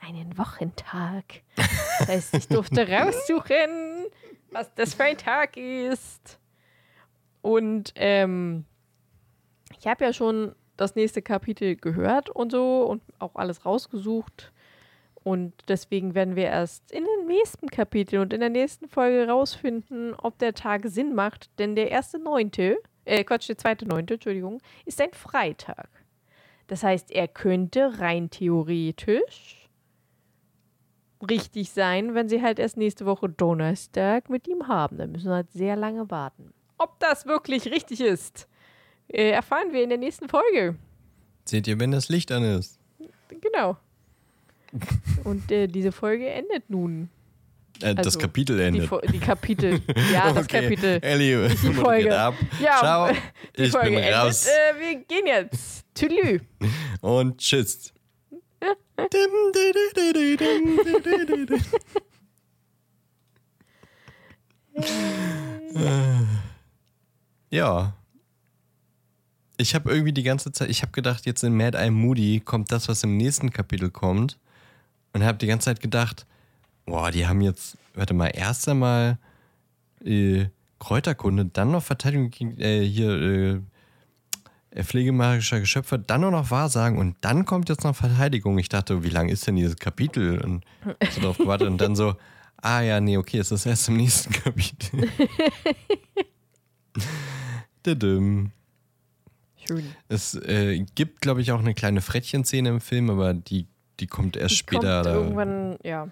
[SPEAKER 1] einen Wochentag. Das heißt, ich durfte raussuchen, was das für ein Tag ist. Und ähm, ich habe ja schon das nächste Kapitel gehört und so und auch alles rausgesucht. Und deswegen werden wir erst in den nächsten Kapitel und in der nächsten Folge rausfinden, ob der Tag Sinn macht. Denn der erste Neunte, äh, Quatsch, der zweite Neunte, Entschuldigung, ist ein Freitag. Das heißt, er könnte rein theoretisch richtig sein, wenn sie halt erst nächste Woche Donnerstag mit ihm haben. Dann müssen wir halt sehr lange warten. Ob das wirklich richtig ist, äh, erfahren wir in der nächsten Folge.
[SPEAKER 2] Seht ihr, wenn das Licht an ist?
[SPEAKER 1] Genau. Und äh, diese Folge endet nun.
[SPEAKER 2] Äh, das
[SPEAKER 1] Also,
[SPEAKER 2] Kapitel
[SPEAKER 1] Die,
[SPEAKER 2] endet.
[SPEAKER 1] Fo- die Kapitel. Ja, das
[SPEAKER 2] Okay,
[SPEAKER 1] Kapitel.
[SPEAKER 2] Ellie,
[SPEAKER 1] die Folge.
[SPEAKER 2] ab.
[SPEAKER 1] Ja,
[SPEAKER 2] Ciao,
[SPEAKER 1] Die
[SPEAKER 2] ich
[SPEAKER 1] Folge
[SPEAKER 2] bin
[SPEAKER 1] endet.
[SPEAKER 2] raus.
[SPEAKER 1] Äh, wir gehen jetzt. Tschüss.
[SPEAKER 2] Und tschüss. Ja. Ich habe irgendwie die ganze Zeit, ich habe gedacht, jetzt in Mad Eye Moody kommt das, was im nächsten Kapitel kommt. Und habe die ganze Zeit gedacht, boah, die haben jetzt, warte mal, erst einmal äh, Kräuterkunde, dann noch Verteidigung gegen, äh, hier, äh, pflegemagischer Geschöpfe, dann nur noch Wahrsagen und dann kommt jetzt noch Verteidigung. Ich dachte, wie lang ist denn dieses Kapitel? Und so drauf gewartet und dann so, ah ja, nee, okay, es ist erst im nächsten Kapitel. Dadum.
[SPEAKER 1] Schön.
[SPEAKER 2] Es äh, gibt, glaube ich, auch eine kleine Frettchenszene im Film, aber die, die kommt erst
[SPEAKER 1] Die
[SPEAKER 2] später.
[SPEAKER 1] Kommt
[SPEAKER 2] da-
[SPEAKER 1] irgendwann, ja.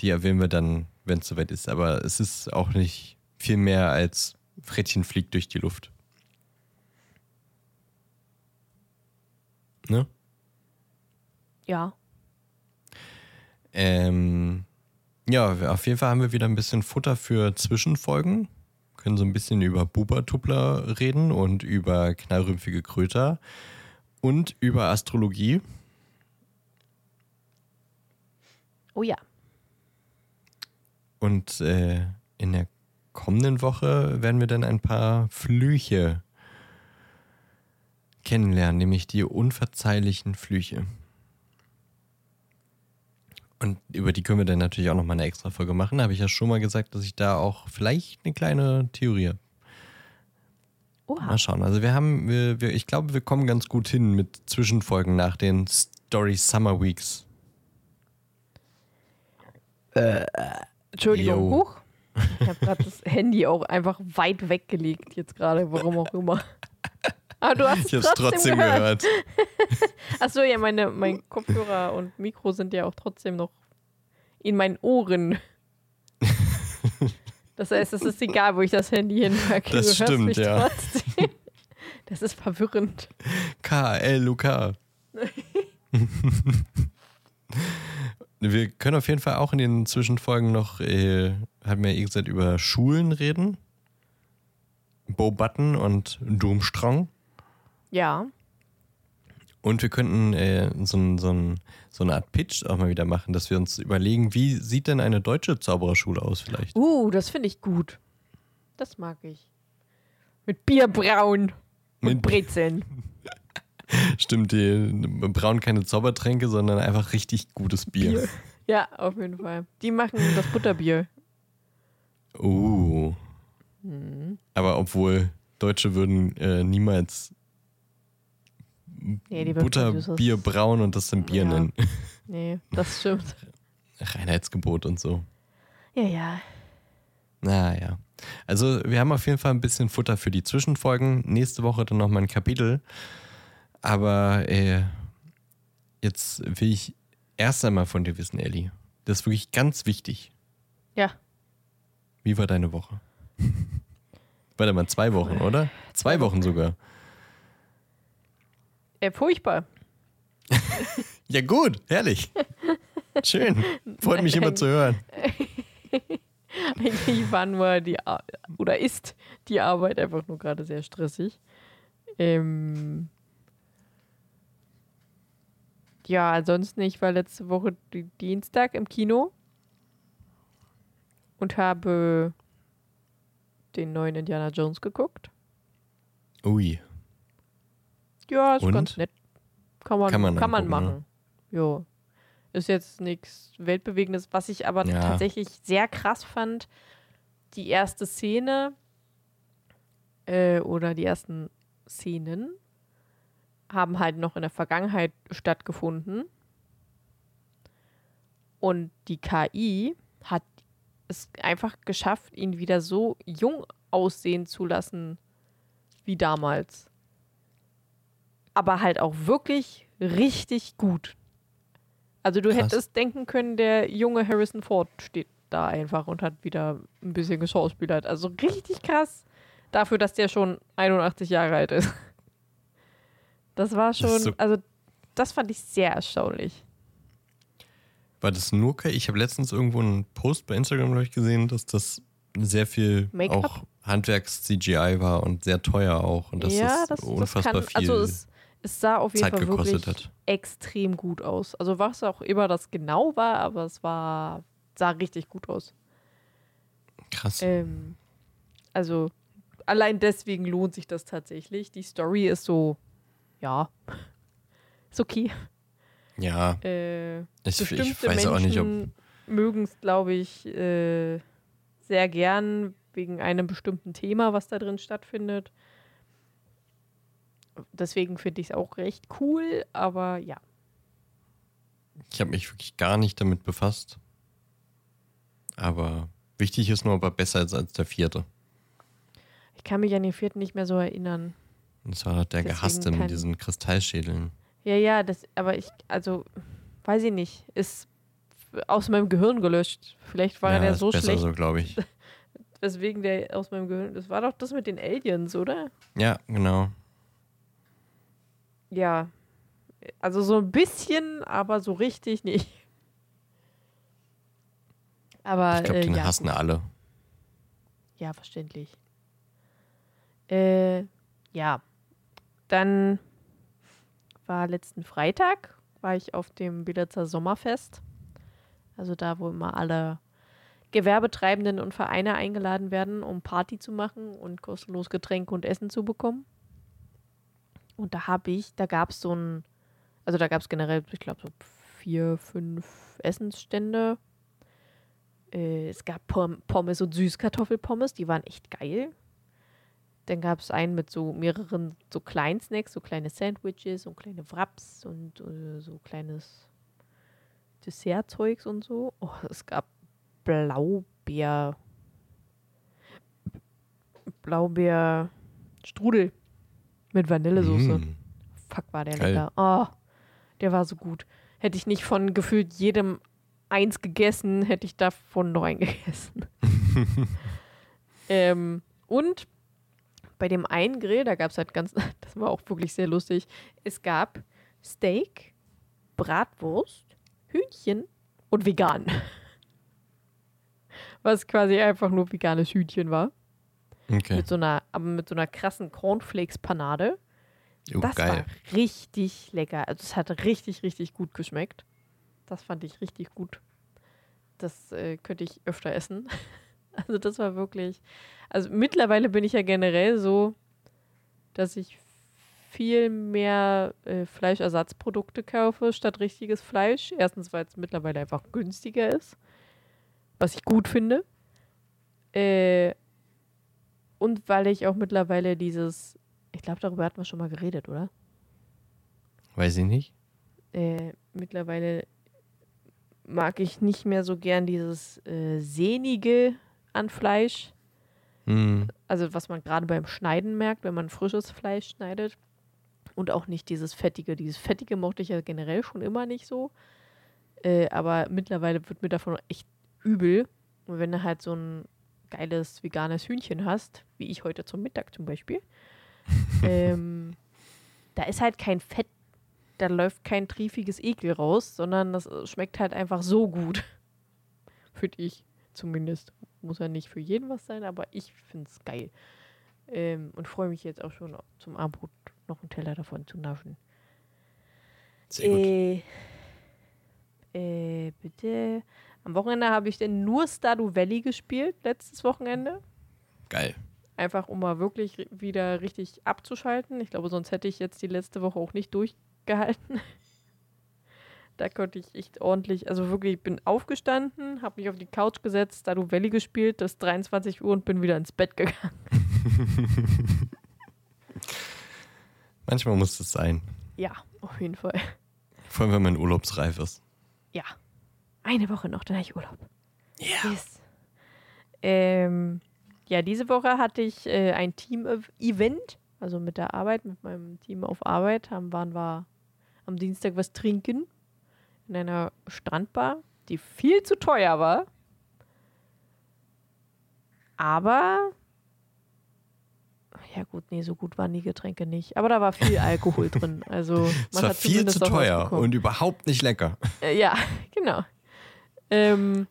[SPEAKER 2] die erwähnen wir dann, wenn es soweit ist. Aber es ist auch nicht viel mehr als Frettchen fliegt durch die Luft. Ne?
[SPEAKER 1] Ja.
[SPEAKER 2] Ähm, ja, auf jeden Fall haben wir wieder ein bisschen Futter für Zwischenfolgen. Können so ein bisschen über Bubertuppler reden und über knallrümpfige Kröter und über Astrologie.
[SPEAKER 1] Oh ja.
[SPEAKER 2] Und äh, in der kommenden Woche werden wir dann ein paar Flüche kennenlernen, nämlich die unverzeihlichen Flüche. Und über die können wir dann natürlich auch nochmal eine extra Folge machen. Da habe ich ja schon mal gesagt, dass ich da auch vielleicht eine kleine Theorie habe.
[SPEAKER 1] Oha.
[SPEAKER 2] Mal schauen. Also wir haben, wir, wir, ich glaube, wir kommen ganz gut hin mit Zwischenfolgen nach den Story Summer Weeks.
[SPEAKER 1] Entschuldigung,
[SPEAKER 2] Jo.
[SPEAKER 1] hoch. Ich habe gerade das Handy auch einfach weit weggelegt, jetzt gerade, warum auch immer. Aber du hast
[SPEAKER 2] Ich habe es trotzdem
[SPEAKER 1] gehört.
[SPEAKER 2] gehört.
[SPEAKER 1] Achso, ja, meine, mein Kopfhörer und Mikro sind ja auch trotzdem noch in meinen Ohren. Das heißt, es ist egal, wo ich das Handy hinpacke.
[SPEAKER 2] Das
[SPEAKER 1] du hörst
[SPEAKER 2] stimmt,
[SPEAKER 1] mich
[SPEAKER 2] ja.
[SPEAKER 1] trotzdem. Das ist verwirrend.
[SPEAKER 2] K-L-U-K. Wir können auf jeden Fall auch in den Zwischenfolgen noch, äh, haben wir ja eh gesagt, über Schulen reden. Bo Button und Doomstrong.
[SPEAKER 1] Ja.
[SPEAKER 2] Und wir könnten äh, so, so, so eine Art Pitch auch mal wieder machen, dass wir uns überlegen, wie sieht denn eine deutsche Zaubererschule aus vielleicht?
[SPEAKER 1] Uh, das finde ich gut. Das mag ich. Mit Bierbraun und
[SPEAKER 2] Mit-
[SPEAKER 1] Brezeln.
[SPEAKER 2] Stimmt, die brauen keine Zaubertränke, sondern einfach richtig gutes Bier.
[SPEAKER 1] Bier. Ja, auf jeden Fall. Die machen das Butterbier.
[SPEAKER 2] Uh.
[SPEAKER 1] Mhm.
[SPEAKER 2] Aber obwohl Deutsche würden äh, niemals
[SPEAKER 1] Nee,
[SPEAKER 2] Butterbier brauen und das dann Bier
[SPEAKER 1] Ja.
[SPEAKER 2] nennen.
[SPEAKER 1] Nee, das stimmt.
[SPEAKER 2] Reinheitsgebot und so.
[SPEAKER 1] Ja, ja.
[SPEAKER 2] Naja. Also wir haben auf jeden Fall ein bisschen Futter für die Zwischenfolgen. Nächste Woche dann nochmal ein Kapitel. Aber äh, jetzt will ich erst einmal von dir wissen, Ellie. Das ist wirklich ganz wichtig.
[SPEAKER 1] Ja.
[SPEAKER 2] Wie war deine Woche? Warte mal, zwei Wochen, oder? Zwei Wochen sogar.
[SPEAKER 1] Äh, furchtbar.
[SPEAKER 2] Ja, gut, herrlich. Schön. Freut mich immer zu hören.
[SPEAKER 1] Eigentlich war nur die Ar oder ist die Arbeit einfach nur gerade sehr stressig. Ähm ja, ansonsten, ich war letzte Woche di- Dienstag im Kino und habe den neuen Indiana Jones geguckt.
[SPEAKER 2] Ui.
[SPEAKER 1] Ja, ist
[SPEAKER 2] Und?
[SPEAKER 1] ganz nett. Kann man,
[SPEAKER 2] Kann
[SPEAKER 1] kann
[SPEAKER 2] man
[SPEAKER 1] man,
[SPEAKER 2] angucken, ne?
[SPEAKER 1] machen. Jo. Ist jetzt nichts Weltbewegendes. Was ich aber
[SPEAKER 2] Ja.
[SPEAKER 1] tatsächlich sehr krass fand, die erste Szene äh, oder die ersten Szenen haben halt noch in der Vergangenheit stattgefunden. Und die KI hat es einfach geschafft, ihn wieder so jung aussehen zu lassen wie damals. Aber halt auch wirklich richtig gut. Also du
[SPEAKER 2] Krass.
[SPEAKER 1] hättest denken können, der junge Harrison Ford steht da einfach und hat wieder ein bisschen geschauspielert. Also richtig krass dafür, dass der schon 81 Jahre alt ist. Das war schon,
[SPEAKER 2] so-
[SPEAKER 1] also das fand ich sehr erstaunlich.
[SPEAKER 2] War das nur KI? Ich habe letztens irgendwo einen Post bei Instagram, glaube ich, gesehen, dass das sehr viel auch Handwerks-CGI war und sehr teuer auch. Und dass
[SPEAKER 1] ja,
[SPEAKER 2] das,
[SPEAKER 1] das, das
[SPEAKER 2] unfassbar
[SPEAKER 1] kann,
[SPEAKER 2] viel
[SPEAKER 1] also es, es sah auf jeden
[SPEAKER 2] Zeit
[SPEAKER 1] Fall wirklich
[SPEAKER 2] hat.
[SPEAKER 1] extrem gut aus. Also was auch immer das genau war, aber es war, sah richtig gut aus.
[SPEAKER 2] Krass.
[SPEAKER 1] Ähm, also allein deswegen lohnt sich das tatsächlich. Die Story ist so, ja, ist okay.
[SPEAKER 2] Ja,
[SPEAKER 1] Äh,
[SPEAKER 2] ich, ich weiß auch nicht, ob.
[SPEAKER 1] Mögen es, glaube ich, äh, sehr gern wegen einem bestimmten Thema, was da drin stattfindet. Deswegen finde ich es auch recht cool, aber ja.
[SPEAKER 2] Ich habe mich wirklich gar nicht damit befasst. Aber wichtig ist nur, ob er besser ist als der vierte.
[SPEAKER 1] Ich kann mich an den vierten nicht mehr so erinnern.
[SPEAKER 2] Und das war doch der
[SPEAKER 1] Deswegen
[SPEAKER 2] Gehasste
[SPEAKER 1] kann-
[SPEAKER 2] mit diesen Kristallschädeln.
[SPEAKER 1] Ja, ja, das, aber ich, also, weiß ich nicht, ist aus meinem Gehirn gelöscht. Vielleicht war
[SPEAKER 2] ja,
[SPEAKER 1] der
[SPEAKER 2] ist
[SPEAKER 1] so
[SPEAKER 2] besser
[SPEAKER 1] schlecht,
[SPEAKER 2] so, glaube ich.
[SPEAKER 1] weswegen der aus meinem Gehirn. Das war doch das mit den Aliens, oder?
[SPEAKER 2] Ja, genau.
[SPEAKER 1] Ja. Also so ein bisschen, aber so richtig nicht. Aber
[SPEAKER 2] Ich glaube,
[SPEAKER 1] äh,
[SPEAKER 2] den
[SPEAKER 1] ja,
[SPEAKER 2] hassen
[SPEAKER 1] gut.
[SPEAKER 2] alle.
[SPEAKER 1] ja, verständlich. Äh, ja. Dann war letzten Freitag, war ich auf dem Bielitzer Sommerfest. Also da, wo immer alle Gewerbetreibenden und Vereine eingeladen werden, um Party zu machen und kostenlos Getränke und Essen zu bekommen. Und da habe ich, da gab es so ein, also da gab es generell, ich glaube, so vier, fünf Essensstände. Äh, es gab Pom Pommes und Süßkartoffelpommes, die waren echt geil. Dann gab es einen mit so mehreren so kleinen Snacks, so kleine Sandwiches und kleine Wraps und äh, so kleines Dessertzeugs und so. Oh, es gab Blaubeer. Blaubeer-Strudel mit Vanillesoße.
[SPEAKER 2] Mm.
[SPEAKER 1] Fuck, war der
[SPEAKER 2] Geil.
[SPEAKER 1] lecker. Oh, der war so gut. Hätte ich nicht von gefühlt jedem eins gegessen, hätte ich davon noch einen gegessen. ähm, und bei dem einen Grill, da gab es halt ganz, das war auch wirklich sehr lustig, es gab Steak, Bratwurst, Hühnchen und vegan. Was quasi einfach nur veganes Hühnchen war.
[SPEAKER 2] Okay.
[SPEAKER 1] Mit so einer, aber mit so einer krassen Cornflakes-Panade.
[SPEAKER 2] Oh,
[SPEAKER 1] Das
[SPEAKER 2] geil.
[SPEAKER 1] war richtig lecker. Also es hat richtig, richtig gut geschmeckt. Das fand ich richtig gut. Das äh, könnte ich öfter essen. Also das war wirklich. Also mittlerweile bin ich ja generell so, dass ich viel mehr äh, Fleischersatzprodukte kaufe statt richtiges Fleisch. Erstens, weil es mittlerweile einfach günstiger ist, was ich gut finde. Äh, und weil ich auch mittlerweile dieses, ich glaube, darüber hatten wir schon mal geredet, oder?
[SPEAKER 2] Weiß ich nicht.
[SPEAKER 1] Äh, mittlerweile mag ich nicht mehr so gern dieses äh, sehnige an Fleisch.
[SPEAKER 2] Hm.
[SPEAKER 1] Also was man gerade beim Schneiden merkt, wenn man frisches Fleisch schneidet. Und auch nicht dieses Fettige. Dieses Fettige mochte ich ja generell schon immer nicht so. Äh, aber mittlerweile wird mir davon echt übel. Und wenn du halt so ein geiles veganes Hühnchen hast, wie ich heute zum Mittag zum Beispiel, ähm, da ist halt kein Fett, da läuft kein triefiges Ekel raus, sondern das äh, schmeckt halt einfach so gut. Finde ich zumindest. Muss ja nicht für jeden was sein, aber ich finde es geil. Ähm, und freue mich jetzt auch schon zum Abendbrot noch einen Teller davon zu naschen.
[SPEAKER 2] Sehr gut.
[SPEAKER 1] Äh, äh, bitte. Am Wochenende habe ich denn nur Stardew Valley gespielt, letztes Wochenende.
[SPEAKER 2] Geil.
[SPEAKER 1] Einfach um mal wirklich wieder richtig abzuschalten. Ich glaube, sonst hätte ich jetzt die letzte Woche auch nicht durchgehalten. Da konnte ich echt ordentlich, also wirklich, ich bin aufgestanden, habe mich auf die Couch gesetzt, Stardew Valley gespielt, das ist 23 Uhr und bin wieder ins Bett gegangen.
[SPEAKER 2] Manchmal muss es sein.
[SPEAKER 1] Ja, auf jeden Fall.
[SPEAKER 2] Vor allem, wenn man urlaubsreif ist.
[SPEAKER 1] Ja. Eine Woche noch, dann habe ich Urlaub.
[SPEAKER 2] Ja.
[SPEAKER 1] Yes. Ähm, ja, diese Woche hatte ich äh, ein Team-Event, also mit der Arbeit, mit meinem Team auf Arbeit, haben, waren wir am Dienstag was trinken in einer Strandbar, die viel zu teuer war. Aber ja gut, nee, so gut waren die Getränke nicht. Aber da war viel Alkohol drin. Also
[SPEAKER 2] Es war viel zu teuer und überhaupt nicht lecker.
[SPEAKER 1] Äh, ja, genau. Ähm,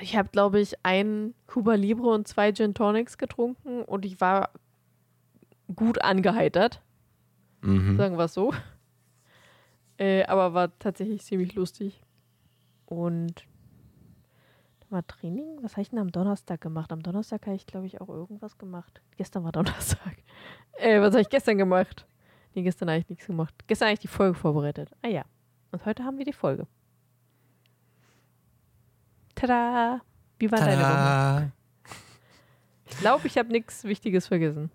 [SPEAKER 1] ich habe, glaube ich, ein Cuba Libre und zwei Gin Tonics getrunken und ich war gut angeheitert,
[SPEAKER 2] Mhm.
[SPEAKER 1] sagen wir es so. Äh, aber war tatsächlich ziemlich lustig. Und da war Training. Was habe ich denn am Donnerstag gemacht? Am Donnerstag habe ich, glaube ich, auch irgendwas gemacht. Gestern war Donnerstag. Äh, was habe ich gestern gemacht? Nee, gestern habe ich nichts gemacht. Gestern habe ich die Folge vorbereitet. Ah ja. Und heute haben wir die Folge. Tada! Wie war deine Woche?
[SPEAKER 2] Tada.
[SPEAKER 1] Ich glaube, ich habe nichts Wichtiges vergessen.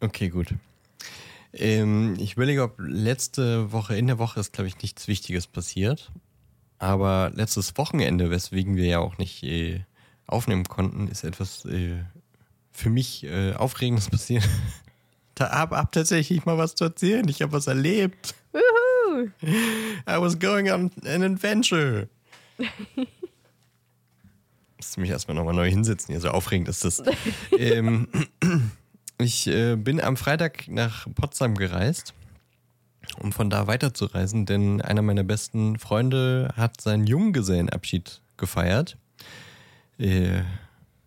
[SPEAKER 2] Okay, gut. Ähm, ich überlege, ob letzte Woche, in der Woche ist, glaube ich, nichts Wichtiges passiert. Aber letztes Wochenende, weswegen wir ja auch nicht äh, aufnehmen konnten, ist etwas äh, für mich äh, Aufregendes passiert. da hab, hab tatsächlich mal was zu erzählen. Ich habe was erlebt.
[SPEAKER 1] Wuhu!
[SPEAKER 2] I was going on an adventure. Musst du mich erstmal nochmal neu hinsetzen hier, so aufregend ist das. ähm, ich äh, bin am Freitag nach Potsdam gereist, um von da weiterzureisen, denn einer meiner besten Freunde hat seinen Junggesellenabschied gefeiert. Äh,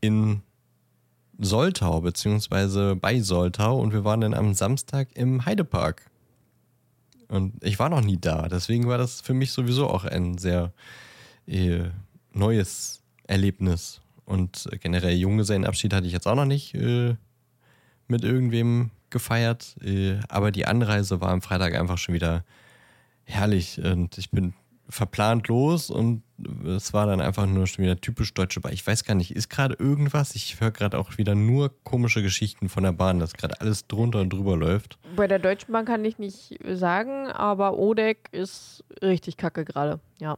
[SPEAKER 2] in Soltau, beziehungsweise bei Soltau, und wir waren dann am Samstag im Heidepark. Und ich war noch nie da, deswegen war das für mich sowieso auch ein sehr äh, neues Erlebnis. Und generell Junggesellenabschied hatte ich jetzt auch noch nicht äh, mit irgendwem gefeiert. Äh, aber die Anreise war am Freitag einfach schon wieder herrlich. Und ich bin verplant los und es war dann einfach nur schon wieder typisch deutsche Bahn. Ich weiß gar nicht, ist gerade irgendwas? Ich höre gerade auch wieder nur komische Geschichten von der Bahn, dass gerade alles drunter und drüber läuft.
[SPEAKER 1] Bei der Deutschen Bank kann ich nicht sagen, aber Odeck ist richtig kacke gerade. Ja,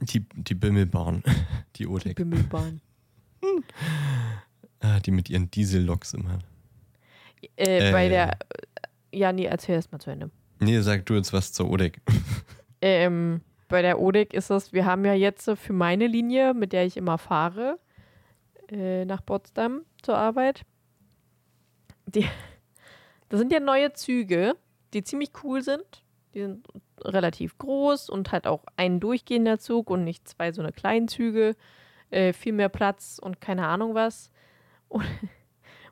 [SPEAKER 2] Die, die Bimmelbahn, die
[SPEAKER 1] die
[SPEAKER 2] Odeck,
[SPEAKER 1] Bimmelbahn.
[SPEAKER 2] ah, die mit ihren Dieselloks immer.
[SPEAKER 1] Äh, bei
[SPEAKER 2] Äh.
[SPEAKER 1] der. Ja, nee, erzähl erst mal zu Ende.
[SPEAKER 2] Nee, sag du jetzt was zur Odeck.
[SPEAKER 1] Ähm, bei der Odeck ist es, wir haben ja jetzt für meine Linie, mit der ich immer fahre, äh, nach Potsdam zur Arbeit. Die, das sind ja neue Züge, die ziemlich cool sind. Die sind relativ groß und halt auch ein durchgehender Zug und nicht zwei so eine kleinen Züge. Äh, viel mehr Platz und keine Ahnung was. Und,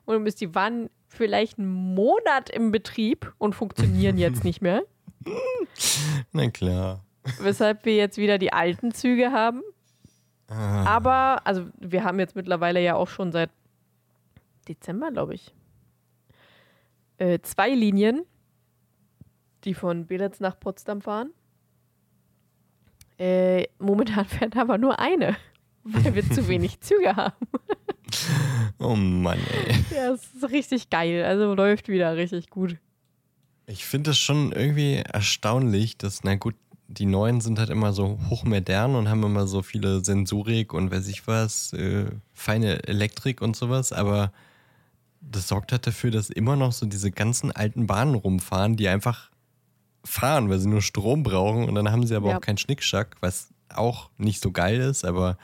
[SPEAKER 1] und bis die waren vielleicht einen Monat im Betrieb und funktionieren jetzt nicht mehr.
[SPEAKER 2] Na klar.
[SPEAKER 1] weshalb wir jetzt wieder die alten Züge haben.
[SPEAKER 2] Ah,
[SPEAKER 1] Aber, also wir haben jetzt mittlerweile ja auch schon seit Dezember, glaube ich, äh, zwei Linien, die von Belitz nach Potsdam fahren. Äh, momentan fährt aber nur eine, weil wir zu wenig Züge haben.
[SPEAKER 2] oh Mann, ey.
[SPEAKER 1] Ja, es ist richtig geil. Also läuft wieder richtig gut.
[SPEAKER 2] Ich finde es schon irgendwie erstaunlich, dass, na gut, die neuen sind halt immer so hochmodern und haben immer so viele Sensorik und weiß ich was, äh, feine Elektrik und sowas, aber das sorgt halt dafür, dass immer noch so diese ganzen alten Bahnen rumfahren, die einfach fahren, weil sie nur Strom brauchen und dann haben sie aber
[SPEAKER 1] Ja.
[SPEAKER 2] auch keinen Schnickschack, was auch nicht so geil ist, aber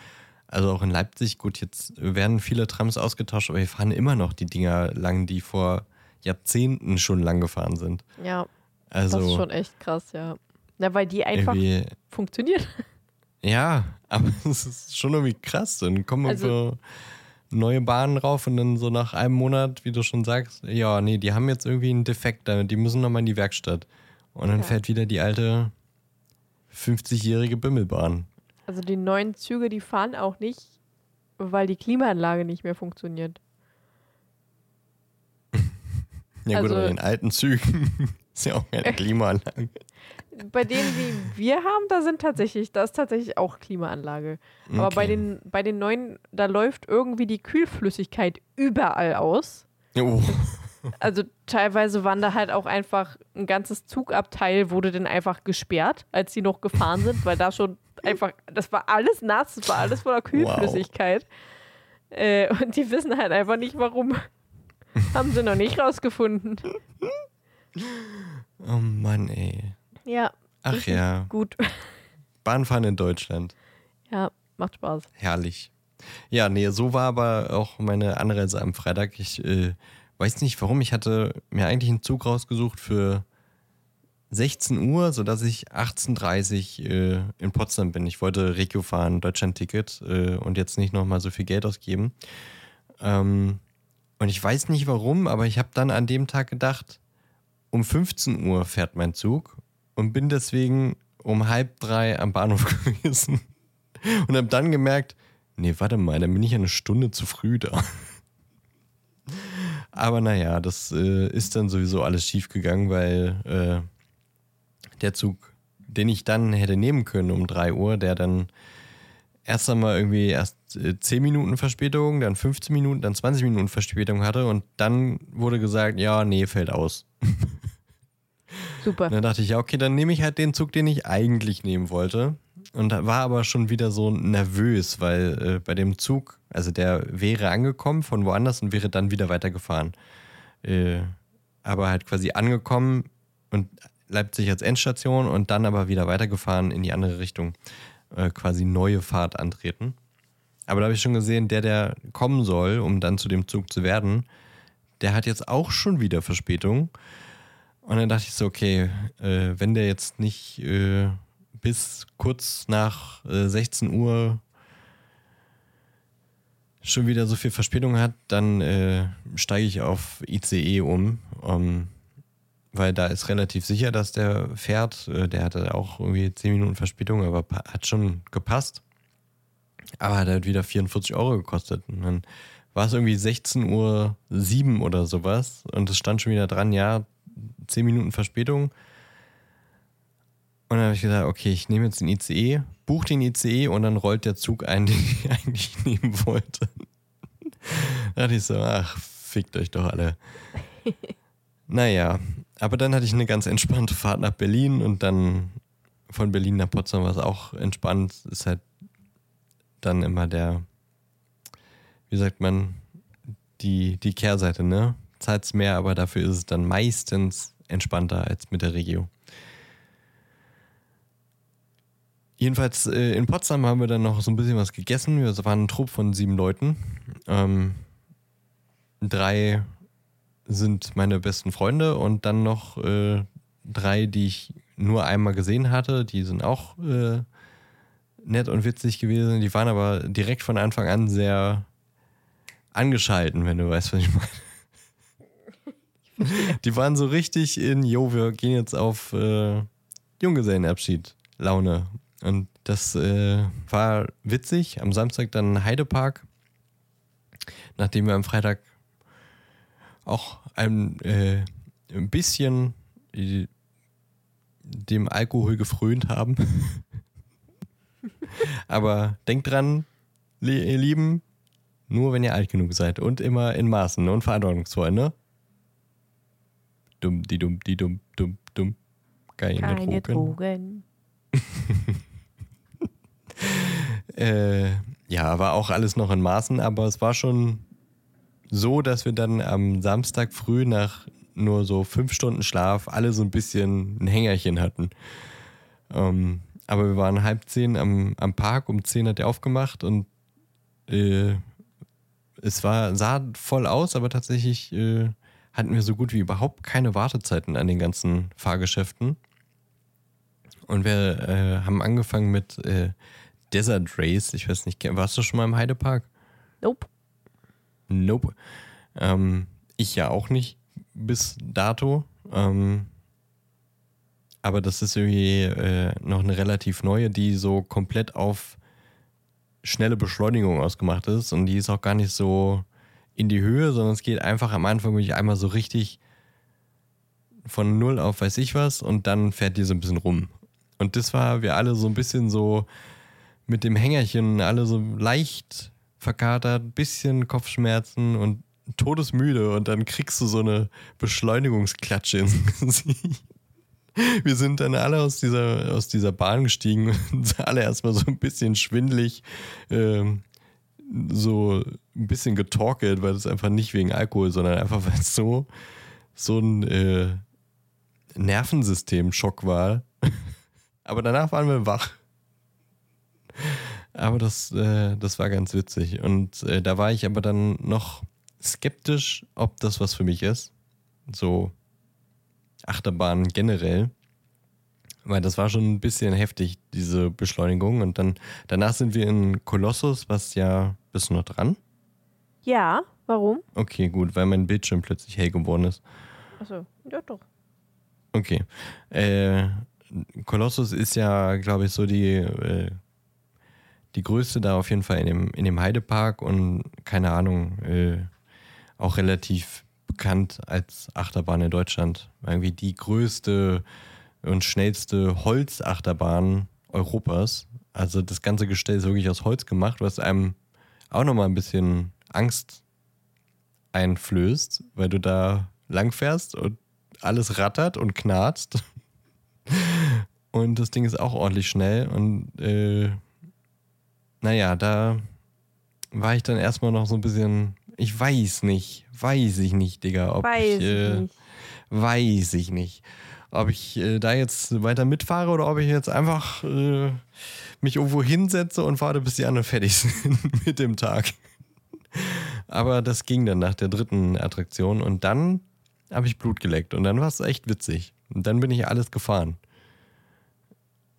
[SPEAKER 2] also auch in Leipzig, gut, jetzt werden viele Trams ausgetauscht, aber wir fahren immer noch die Dinger lang, die vor Jahrzehnten schon lang gefahren sind.
[SPEAKER 1] Ja,
[SPEAKER 2] Also
[SPEAKER 1] das ist schon echt krass, ja. Na, weil die einfach funktioniert.
[SPEAKER 2] ja, aber es ist schon irgendwie krass. Dann kommen
[SPEAKER 1] Also-
[SPEAKER 2] so neue Bahnen rauf und dann so nach einem Monat, wie du schon sagst, ja, nee, die haben jetzt irgendwie einen Defekt, die müssen nochmal in die Werkstatt. Und dann
[SPEAKER 1] Ja.
[SPEAKER 2] fährt wieder die alte 50-jährige Bimmelbahn.
[SPEAKER 1] Also die neuen Züge, die fahren auch nicht, weil die Klimaanlage nicht mehr funktioniert.
[SPEAKER 2] Ja gut,
[SPEAKER 1] Also-
[SPEAKER 2] aber in den alten Zügen. ist ja auch keine Klimaanlage.
[SPEAKER 1] Bei denen, wie wir haben, da sind tatsächlich, da ist tatsächlich auch Klimaanlage. Aber bei
[SPEAKER 2] Okay.
[SPEAKER 1] den, bei den neuen, da läuft irgendwie die Kühlflüssigkeit überall aus.
[SPEAKER 2] Oh.
[SPEAKER 1] Also teilweise waren da halt auch einfach ein ganzes Zugabteil wurde dann einfach gesperrt, als sie noch gefahren sind, weil da schon einfach, das war alles nass, das war alles voller Kühlflüssigkeit. Äh, und die wissen halt einfach nicht, warum. Haben sie noch nicht rausgefunden.
[SPEAKER 2] oh Mann, ey.
[SPEAKER 1] Ja,
[SPEAKER 2] Ach ja,
[SPEAKER 1] gut.
[SPEAKER 2] Bahnfahren in Deutschland.
[SPEAKER 1] Ja, macht Spaß.
[SPEAKER 2] Herrlich. Ja, nee, so war aber auch meine Anreise am Freitag. Ich äh, weiß nicht warum. Ich hatte mir eigentlich einen Zug rausgesucht für 16 Uhr, sodass ich 18.30 Uhr äh, in Potsdam bin. Ich wollte Regio fahren, Deutschland-Ticket äh, und jetzt nicht nochmal so viel Geld ausgeben. Ähm, und ich weiß nicht warum, aber ich habe dann an dem Tag gedacht, um 15 Uhr fährt mein Zug und bin deswegen um halb drei am Bahnhof gewesen. Und habe dann gemerkt, nee, warte mal, dann bin ich eine Stunde zu früh da. Aber naja, das äh, ist dann sowieso alles schief gegangen, weil äh, der Zug, den ich dann hätte nehmen können um 3 Uhr, der dann erst einmal irgendwie erst äh, 10 Minuten Verspätung, dann 15 Minuten, dann 20 Minuten Verspätung hatte und dann wurde gesagt, ja, nee, fällt aus.
[SPEAKER 1] Super.
[SPEAKER 2] Und dann dachte ich, ja, okay, dann nehme ich halt den Zug, den ich eigentlich nehmen wollte. Und war aber schon wieder so nervös, weil äh, bei dem Zug, also der wäre angekommen von woanders und wäre dann wieder weitergefahren. Äh, aber halt quasi angekommen und Leipzig als Endstation und dann aber wieder weitergefahren in die andere Richtung. Äh, quasi neue Fahrt antreten. Aber da habe ich schon gesehen, der, der kommen soll, um dann zu dem Zug zu werden, der hat jetzt auch schon wieder Verspätung. Und dann dachte ich so, okay, äh, wenn der jetzt nicht äh, bis kurz nach äh, 16 Uhr schon wieder so viel Verspätung hat, dann äh, steige ich auf ICE um, ähm, weil da ist relativ sicher, dass der fährt. Äh, der hatte auch irgendwie 10 Minuten Verspätung, aber hat schon gepasst. Aber hat halt wieder 44 Euro gekostet. Und dann war es irgendwie 16 Uhr 7 oder sowas und es stand schon wieder dran, ja, 10 Minuten Verspätung. Und dann habe ich gesagt, okay, ich nehme jetzt den ICE, buche den ICE und dann rollt der Zug ein, den ich eigentlich nehmen wollte. da dachte ich so, ach, fickt euch doch alle. naja, aber dann hatte ich eine ganz entspannte Fahrt nach Berlin und dann von Berlin nach Potsdam war es auch entspannt. Ist halt dann immer der, wie sagt man, die, die Kehrseite, ne? Zahlt's mehr, aber dafür ist es dann meistens entspannter als mit der Regio. Jedenfalls äh, in Potsdam haben wir dann noch so ein bisschen was gegessen. Wir waren ein Trupp von sieben Leuten. Ähm, drei sind meine besten Freunde und dann noch äh, drei, die ich nur einmal gesehen hatte. Die sind auch äh, nett und witzig gewesen. Die waren aber direkt von Anfang an sehr angeschalten, wenn du weißt, was ich meine. Die waren so richtig in, jo, wir gehen jetzt auf äh, Junggesellenabschied, Laune. Und das äh, war witzig. Am Samstag dann Heidepark, nachdem wir am Freitag auch ein, äh, ein bisschen äh, dem Alkohol gefrönt haben. Aber denkt dran, ihr Lieben, nur wenn ihr alt genug seid und immer in Maßen und verantwortungsvoll, ne? Dumm, die dumm, die dumm, dumm, dumm. Keine,
[SPEAKER 1] Keine
[SPEAKER 2] Drogen.
[SPEAKER 1] Drogen.
[SPEAKER 2] Äh, ja, war auch alles noch in Maßen, aber es war schon so, dass wir dann am Samstag früh nach nur so fünf Stunden Schlaf alle so ein bisschen ein Hängerchen hatten. Ähm, aber wir waren halb zehn am, am Park, um zehn hat er aufgemacht und äh, es war, sah voll aus, aber tatsächlich äh, hatten wir so gut wie überhaupt keine Wartezeiten an den ganzen Fahrgeschäften. Und wir äh, haben angefangen mit äh, Desert Race. Ich weiß nicht, warst du schon mal im Heidepark?
[SPEAKER 1] Nope.
[SPEAKER 2] Nope. Ähm, ich ja auch nicht bis dato. Ähm, aber das ist irgendwie äh, noch eine relativ neue, die so komplett auf schnelle Beschleunigung ausgemacht ist. Und die ist auch gar nicht so in die Höhe, sondern es geht einfach am Anfang wirklich einmal so richtig von null auf weiß ich was und dann fährt die so ein bisschen rum. Und das war, wir alle so ein bisschen so mit dem Hängerchen, alle so leicht verkatert, bisschen Kopfschmerzen und todesmüde und dann kriegst du so eine Beschleunigungsklatsche ins Gesicht. Wir sind dann alle aus dieser, aus dieser Bahn gestiegen und alle erstmal so ein bisschen schwindlig, ähm, so ein bisschen getorkelt, weil das einfach nicht wegen Alkohol, sondern einfach weil es so, so ein äh, Nervensystem-Schock war. Aber danach waren wir wach. Aber das, äh, das war ganz witzig. Und äh, da war ich aber dann noch skeptisch, ob das was für mich ist. So Achterbahn generell. Weil das war schon ein bisschen heftig, diese Beschleunigung. Und dann danach sind wir in Kolossus, was ja. Bist du noch dran?
[SPEAKER 1] Ja, warum?
[SPEAKER 2] Okay, gut, weil mein Bildschirm plötzlich hell geworden ist.
[SPEAKER 1] Achso, ja doch.
[SPEAKER 2] Okay. Äh, Kolossus ist ja, glaube ich, so die, äh, die größte da auf jeden Fall in dem, in dem Heidepark und keine Ahnung, äh, auch relativ bekannt als Achterbahn in Deutschland. Irgendwie die größte und schnellste Holzachterbahn Europas. Also das ganze Gestell ist wirklich aus Holz gemacht, was einem auch nochmal ein bisschen Angst einflößt, weil du da langfährst und alles rattert und knarzt. Und das Ding ist auch ordentlich schnell. Und äh, naja, da war ich dann erstmal noch so ein bisschen ich weiß nicht. Weiß ich nicht, Digga. Ob
[SPEAKER 1] weiß
[SPEAKER 2] ich, äh,
[SPEAKER 1] nicht.
[SPEAKER 2] Weiß ich nicht. Ob ich äh, da jetzt weiter mitfahre oder ob ich jetzt einfach äh, mich irgendwo hinsetze und warte, bis die anderen fertig sind mit dem Tag. Aber das ging dann nach der dritten Attraktion und dann habe ich Blut geleckt und dann war es echt witzig. Und dann bin ich alles gefahren.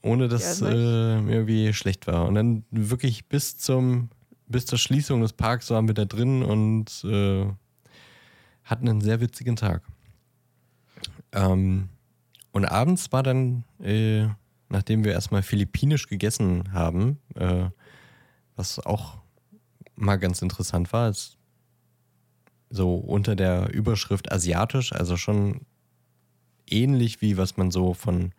[SPEAKER 2] Ohne dass
[SPEAKER 1] Ja,
[SPEAKER 2] äh, mir irgendwie schlecht war. Und dann wirklich bis zum bis zur Schließung des Parks waren wir da drin und äh, hatten einen sehr witzigen Tag. Ähm, und abends war dann, äh, nachdem wir erstmal philippinisch gegessen haben, äh, was auch mal ganz interessant war, ist so unter der Überschrift asiatisch, also schon ähnlich wie was man so von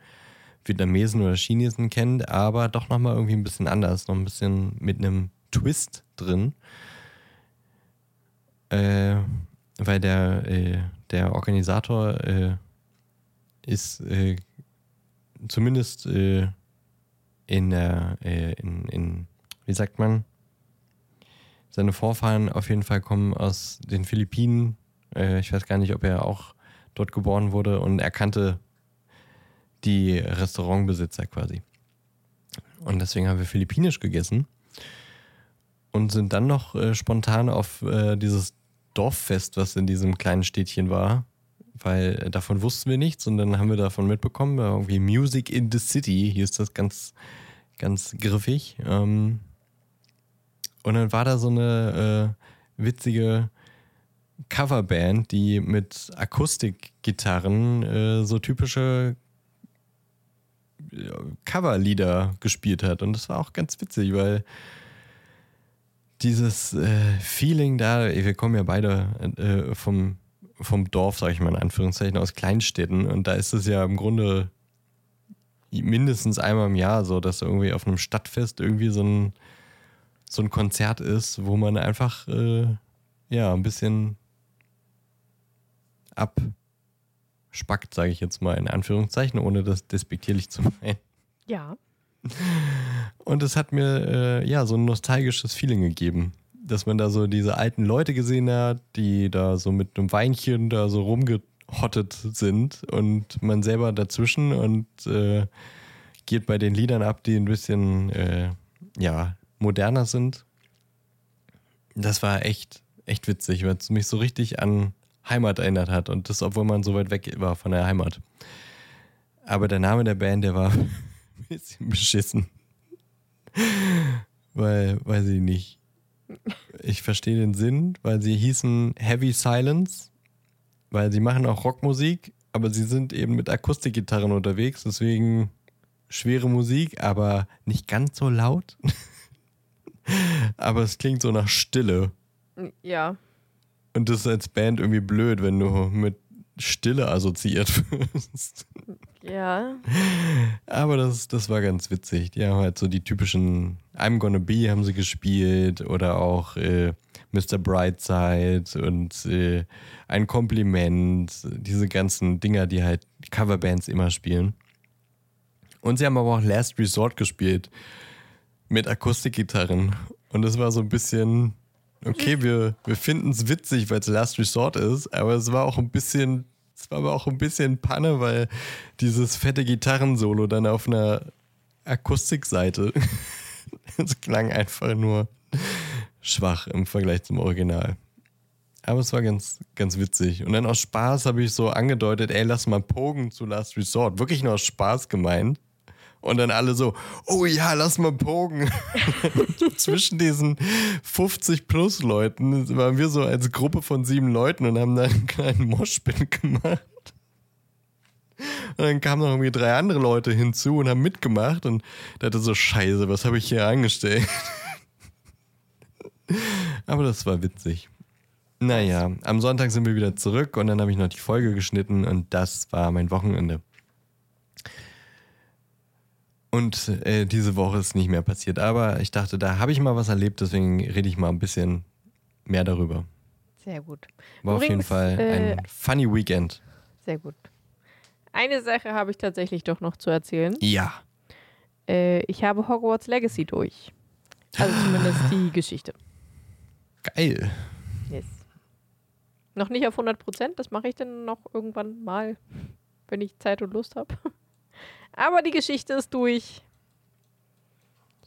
[SPEAKER 2] Vietnamesen oder Chinesen kennt, aber doch nochmal irgendwie ein bisschen anders, noch ein bisschen mit einem Twist drin. Äh, weil der, äh, der Organisator äh, ist äh, zumindest äh, in der, äh, in, in, wie sagt man, seine Vorfahren auf jeden Fall kommen aus den Philippinen. Ich weiß gar nicht, ob er auch dort geboren wurde und er kannte die Restaurantbesitzer quasi. Und deswegen haben wir philippinisch gegessen und sind dann noch äh, spontan auf äh, dieses Dorffest, was in diesem kleinen Städtchen war, weil äh, davon wussten wir nichts und dann haben wir davon mitbekommen, äh, irgendwie Music in the City, hier ist das ganz, ganz griffig. Ähm, und dann war da so eine äh, witzige Coverband, die mit Akustikgitarren äh, so typische Coverlieder gespielt hat. Und das war auch ganz witzig, weil dieses äh, Feeling da, wir kommen ja beide äh, vom, vom Dorf, sag ich mal in Anführungszeichen, aus Kleinstädten und da ist es ja im Grunde mindestens einmal im Jahr so, dass irgendwie auf einem Stadtfest irgendwie so ein, so ein Konzert ist, wo man einfach äh, ja ein bisschen abspackt, sage ich jetzt mal in Anführungszeichen, ohne das despektierlich zu meinen.
[SPEAKER 1] Ja.
[SPEAKER 2] Und es hat mir äh, ja so ein nostalgisches Feeling gegeben, dass man da so diese alten Leute gesehen hat, die da so mit einem Weinchen da so rumgehottet sind und man selber dazwischen und äh, geht bei den Liedern ab, die ein bisschen äh, ja moderner sind. Das war echt echt witzig, weil es mich so richtig an Heimat erinnert hat und das, obwohl man so weit weg war von der Heimat. Aber der Name der Band, der war ein bisschen beschissen. Weil, weiß ich nicht. Ich verstehe den Sinn, weil sie hießen Heavy Silence, weil sie machen auch Rockmusik, aber sie sind eben mit Akustikgitarren unterwegs, deswegen schwere Musik, aber nicht ganz so laut. aber es klingt so nach Stille.
[SPEAKER 1] Ja.
[SPEAKER 2] Und das ist als Band irgendwie blöd, wenn du mit Stille assoziiert wirst.
[SPEAKER 1] Ja.
[SPEAKER 2] Aber das, das war ganz witzig. Die haben halt so die typischen I'm Gonna Be haben sie gespielt oder auch äh, Mr. Brightside und äh, ein Kompliment, diese ganzen Dinger, die halt Coverbands immer spielen. Und sie haben aber auch Last Resort gespielt mit Akustikgitarren. Und das war so ein bisschen, okay, wir, wir finden es witzig, weil es Last Resort ist, aber es war auch ein bisschen, es war aber auch ein bisschen Panne, weil dieses fette Gitarrensolo dann auf einer Akustikseite, es klang einfach nur schwach im Vergleich zum Original. Aber es war ganz, ganz witzig. Und dann aus Spaß habe ich so angedeutet, ey, lass mal pogen zu Last Resort. Wirklich nur aus Spaß gemeint. Und dann alle so, oh ja, lass mal pogen. Zwischen diesen 50 plus Leuten waren wir so als Gruppe von sieben Leuten und haben dann einen kleinen Moshpit gemacht. Und dann kamen noch irgendwie drei andere Leute hinzu und haben mitgemacht und dachte so, scheiße, was habe ich hier eingestellt? Aber das war witzig. Naja, am Sonntag sind wir wieder zurück und dann habe ich noch die Folge geschnitten und das war mein Wochenende. Und äh, diese Woche ist nicht mehr passiert. Aber ich dachte, da habe ich mal was erlebt, deswegen rede ich mal ein bisschen mehr darüber.
[SPEAKER 1] Sehr gut.
[SPEAKER 2] War auf jeden Fall
[SPEAKER 1] äh,
[SPEAKER 2] ein funny Weekend.
[SPEAKER 1] Sehr gut. Eine Sache habe ich tatsächlich doch noch zu erzählen.
[SPEAKER 2] Ja.
[SPEAKER 1] Äh, ich habe Hogwarts Legacy durch. Also zumindest die Geschichte.
[SPEAKER 2] Geil.
[SPEAKER 1] Yes. Noch nicht auf 100 Prozent, das mache ich dann noch irgendwann mal, wenn ich Zeit und Lust habe. Aber die Geschichte ist durch.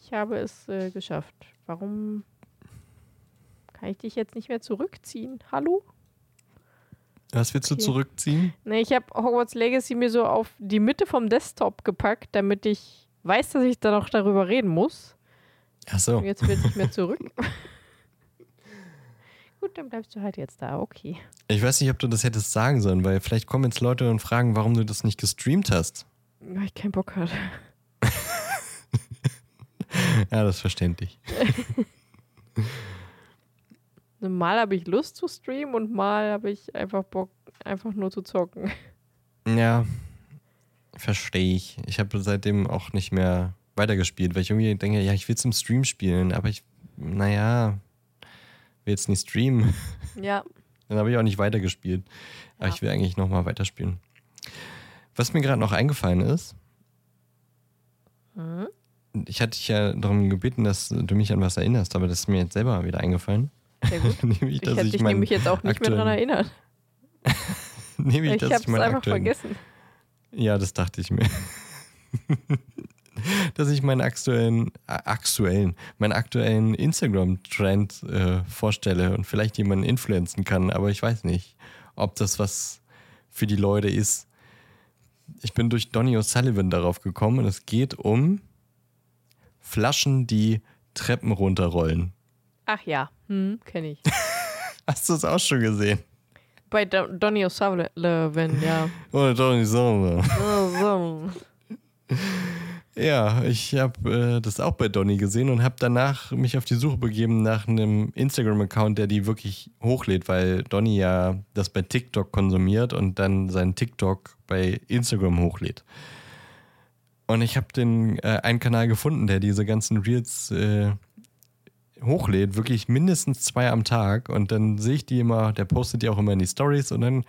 [SPEAKER 1] Ich habe es äh, geschafft. Warum kann ich dich jetzt nicht mehr zurückziehen? Hallo?
[SPEAKER 2] Was willst du
[SPEAKER 1] Okay.
[SPEAKER 2] zurückziehen?
[SPEAKER 1] Ne, ich habe Hogwarts Legacy mir so auf die Mitte vom Desktop gepackt, damit ich weiß, dass ich da noch darüber reden muss.
[SPEAKER 2] Achso.
[SPEAKER 1] Und jetzt will es nicht mehr zurück. Gut, dann bleibst du halt jetzt da. Okay.
[SPEAKER 2] Ich weiß nicht, ob du das hättest sagen sollen, weil vielleicht kommen jetzt Leute und fragen, warum du das nicht gestreamt hast.
[SPEAKER 1] Weil ich keinen Bock hatte.
[SPEAKER 2] Ja, das ist verständlich.
[SPEAKER 1] Mal habe ich Lust zu streamen und mal habe ich einfach Bock, einfach nur zu zocken.
[SPEAKER 2] Ja, verstehe ich. Ich habe seitdem auch nicht mehr weitergespielt, weil ich irgendwie denke, ja, ich will zum Stream spielen, aber ich, naja, will jetzt nicht streamen.
[SPEAKER 1] Ja.
[SPEAKER 2] Dann habe ich auch nicht weitergespielt. Aber
[SPEAKER 1] Ja.
[SPEAKER 2] ich will eigentlich nochmal weiterspielen. Was mir gerade noch eingefallen ist,
[SPEAKER 1] Mhm.
[SPEAKER 2] ich hatte dich ja darum gebeten, dass du mich an was erinnerst, aber das ist mir jetzt selber wieder eingefallen.
[SPEAKER 1] Sehr gut.
[SPEAKER 2] nämlich,
[SPEAKER 1] Ich hätte
[SPEAKER 2] ich,
[SPEAKER 1] dich nämlich jetzt auch nicht mehr daran erinnert.
[SPEAKER 2] nämlich,
[SPEAKER 1] Ich habe es einfach
[SPEAKER 2] aktuellen,
[SPEAKER 1] vergessen.
[SPEAKER 2] Ja, das dachte ich mir. dass ich meinen aktuellen, aktuellen, meinen aktuellen Instagram-Trend äh, vorstelle und vielleicht jemanden influenzen kann, aber ich weiß nicht, ob das was für die Leute ist. Ich bin durch Donny O'Sullivan darauf gekommen und es geht um Flaschen, die Treppen runterrollen.
[SPEAKER 1] Ach ja, hm, kenne ich.
[SPEAKER 2] Hast du es auch schon gesehen?
[SPEAKER 1] Bei Don Donny O'Sullivan, ja.
[SPEAKER 2] Oder Donny O'Sullivan. Ja, ich habe äh, das auch bei Donny gesehen und habe danach mich auf die Suche begeben nach einem Instagram-Account, der die wirklich hochlädt, weil Donny ja das bei TikTok konsumiert und dann seinen TikTok bei Instagram hochlädt. Und ich habe den äh, einen Kanal gefunden, der diese ganzen Reels äh, hochlädt, wirklich mindestens zwei am Tag. Und dann sehe ich die immer, der postet die auch immer in die Stories und dann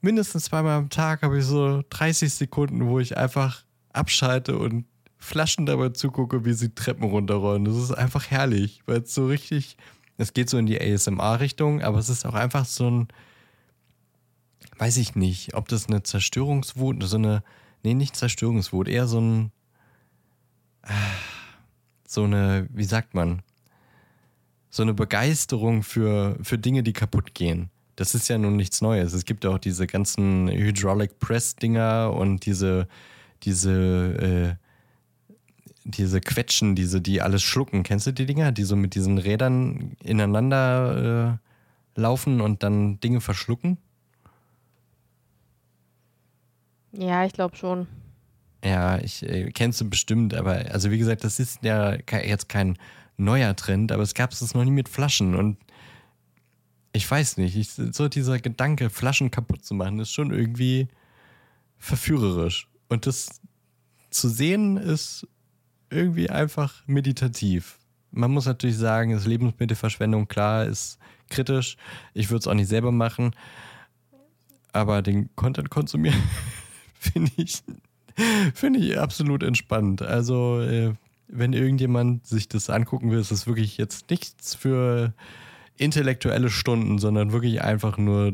[SPEAKER 2] mindestens zweimal am Tag habe ich so 30 Sekunden, wo ich einfach abschalte und Flaschen dabei zugucke, wie sie Treppen runterrollen. Das ist einfach herrlich, weil es so richtig, es geht so in die ASMR-Richtung, aber es ist auch einfach so ein, weiß ich nicht, ob das eine Zerstörungswut, so eine, nee, nicht Zerstörungswut, eher so ein, so eine, wie sagt man, so eine Begeisterung für, für Dinge, die kaputt gehen. Das ist ja nun nichts Neues. Es gibt auch diese ganzen Hydraulic Press-Dinger und diese, diese, äh, diese Quetschen, diese, die alles schlucken. Kennst du die Dinger, die so mit diesen Rädern ineinander äh, laufen und dann Dinge verschlucken?
[SPEAKER 1] Ja, ich glaube schon.
[SPEAKER 2] Ja, ich äh, kennst du bestimmt, aber also wie gesagt, das ist ja jetzt kein neuer Trend, aber es gab es noch nie mit Flaschen und ich weiß nicht, ich, so dieser Gedanke, Flaschen kaputt zu machen, ist schon irgendwie verführerisch. Und das zu sehen ist irgendwie einfach meditativ. Man muss natürlich sagen, ist Lebensmittelverschwendung, klar, ist kritisch. Ich würde es auch nicht selber machen. Aber den Content konsumieren finde ich, find ich absolut entspannt. Also, äh, wenn irgendjemand sich das angucken will, ist das wirklich jetzt nichts für intellektuelle Stunden, sondern wirklich einfach nur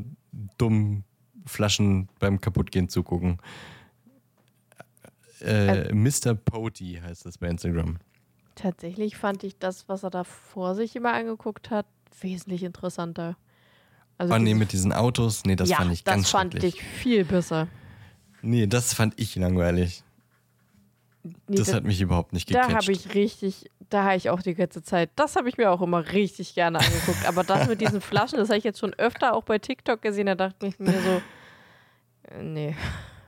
[SPEAKER 2] dumm Flaschen beim Kaputtgehen zugucken. Äh, Mr. Poti heißt das bei Instagram.
[SPEAKER 1] Tatsächlich fand ich das, was er da vor sich immer angeguckt hat, wesentlich interessanter.
[SPEAKER 2] Also oh nee, mit diesen Autos, nee, das
[SPEAKER 1] ja,
[SPEAKER 2] fand ich ganz
[SPEAKER 1] das fand ich viel besser.
[SPEAKER 2] Nee, das fand ich langweilig. Nee, das, das, hat mich überhaupt nicht gecatcht.
[SPEAKER 1] Da habe ich richtig, da habe ich auch die ganze Zeit, das habe ich mir auch immer richtig gerne angeguckt. Aber das mit diesen Flaschen, das habe ich jetzt schon öfter auch bei TikTok gesehen, da dachte ich mir so, äh, nee,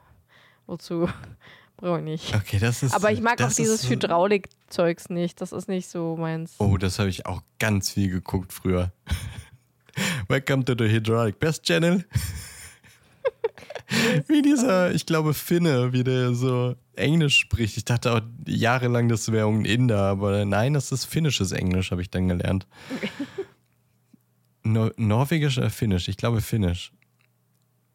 [SPEAKER 1] wozu? Brauche ich nicht.
[SPEAKER 2] Okay, das ist.
[SPEAKER 1] Aber ich mag auch dieses Hydraulik-Zeugs nicht. Das ist nicht so meins.
[SPEAKER 2] Oh, das habe ich auch ganz viel geguckt früher. Welcome to the Hydraulic Best Channel. wie dieser, ich glaube, Finne, wie der so Englisch spricht. Ich dachte auch jahrelang, das wäre ein Inder, aber nein, das ist finnisches Englisch, habe ich dann gelernt. No Norwegisch oder Finnisch? Ich glaube Finnisch.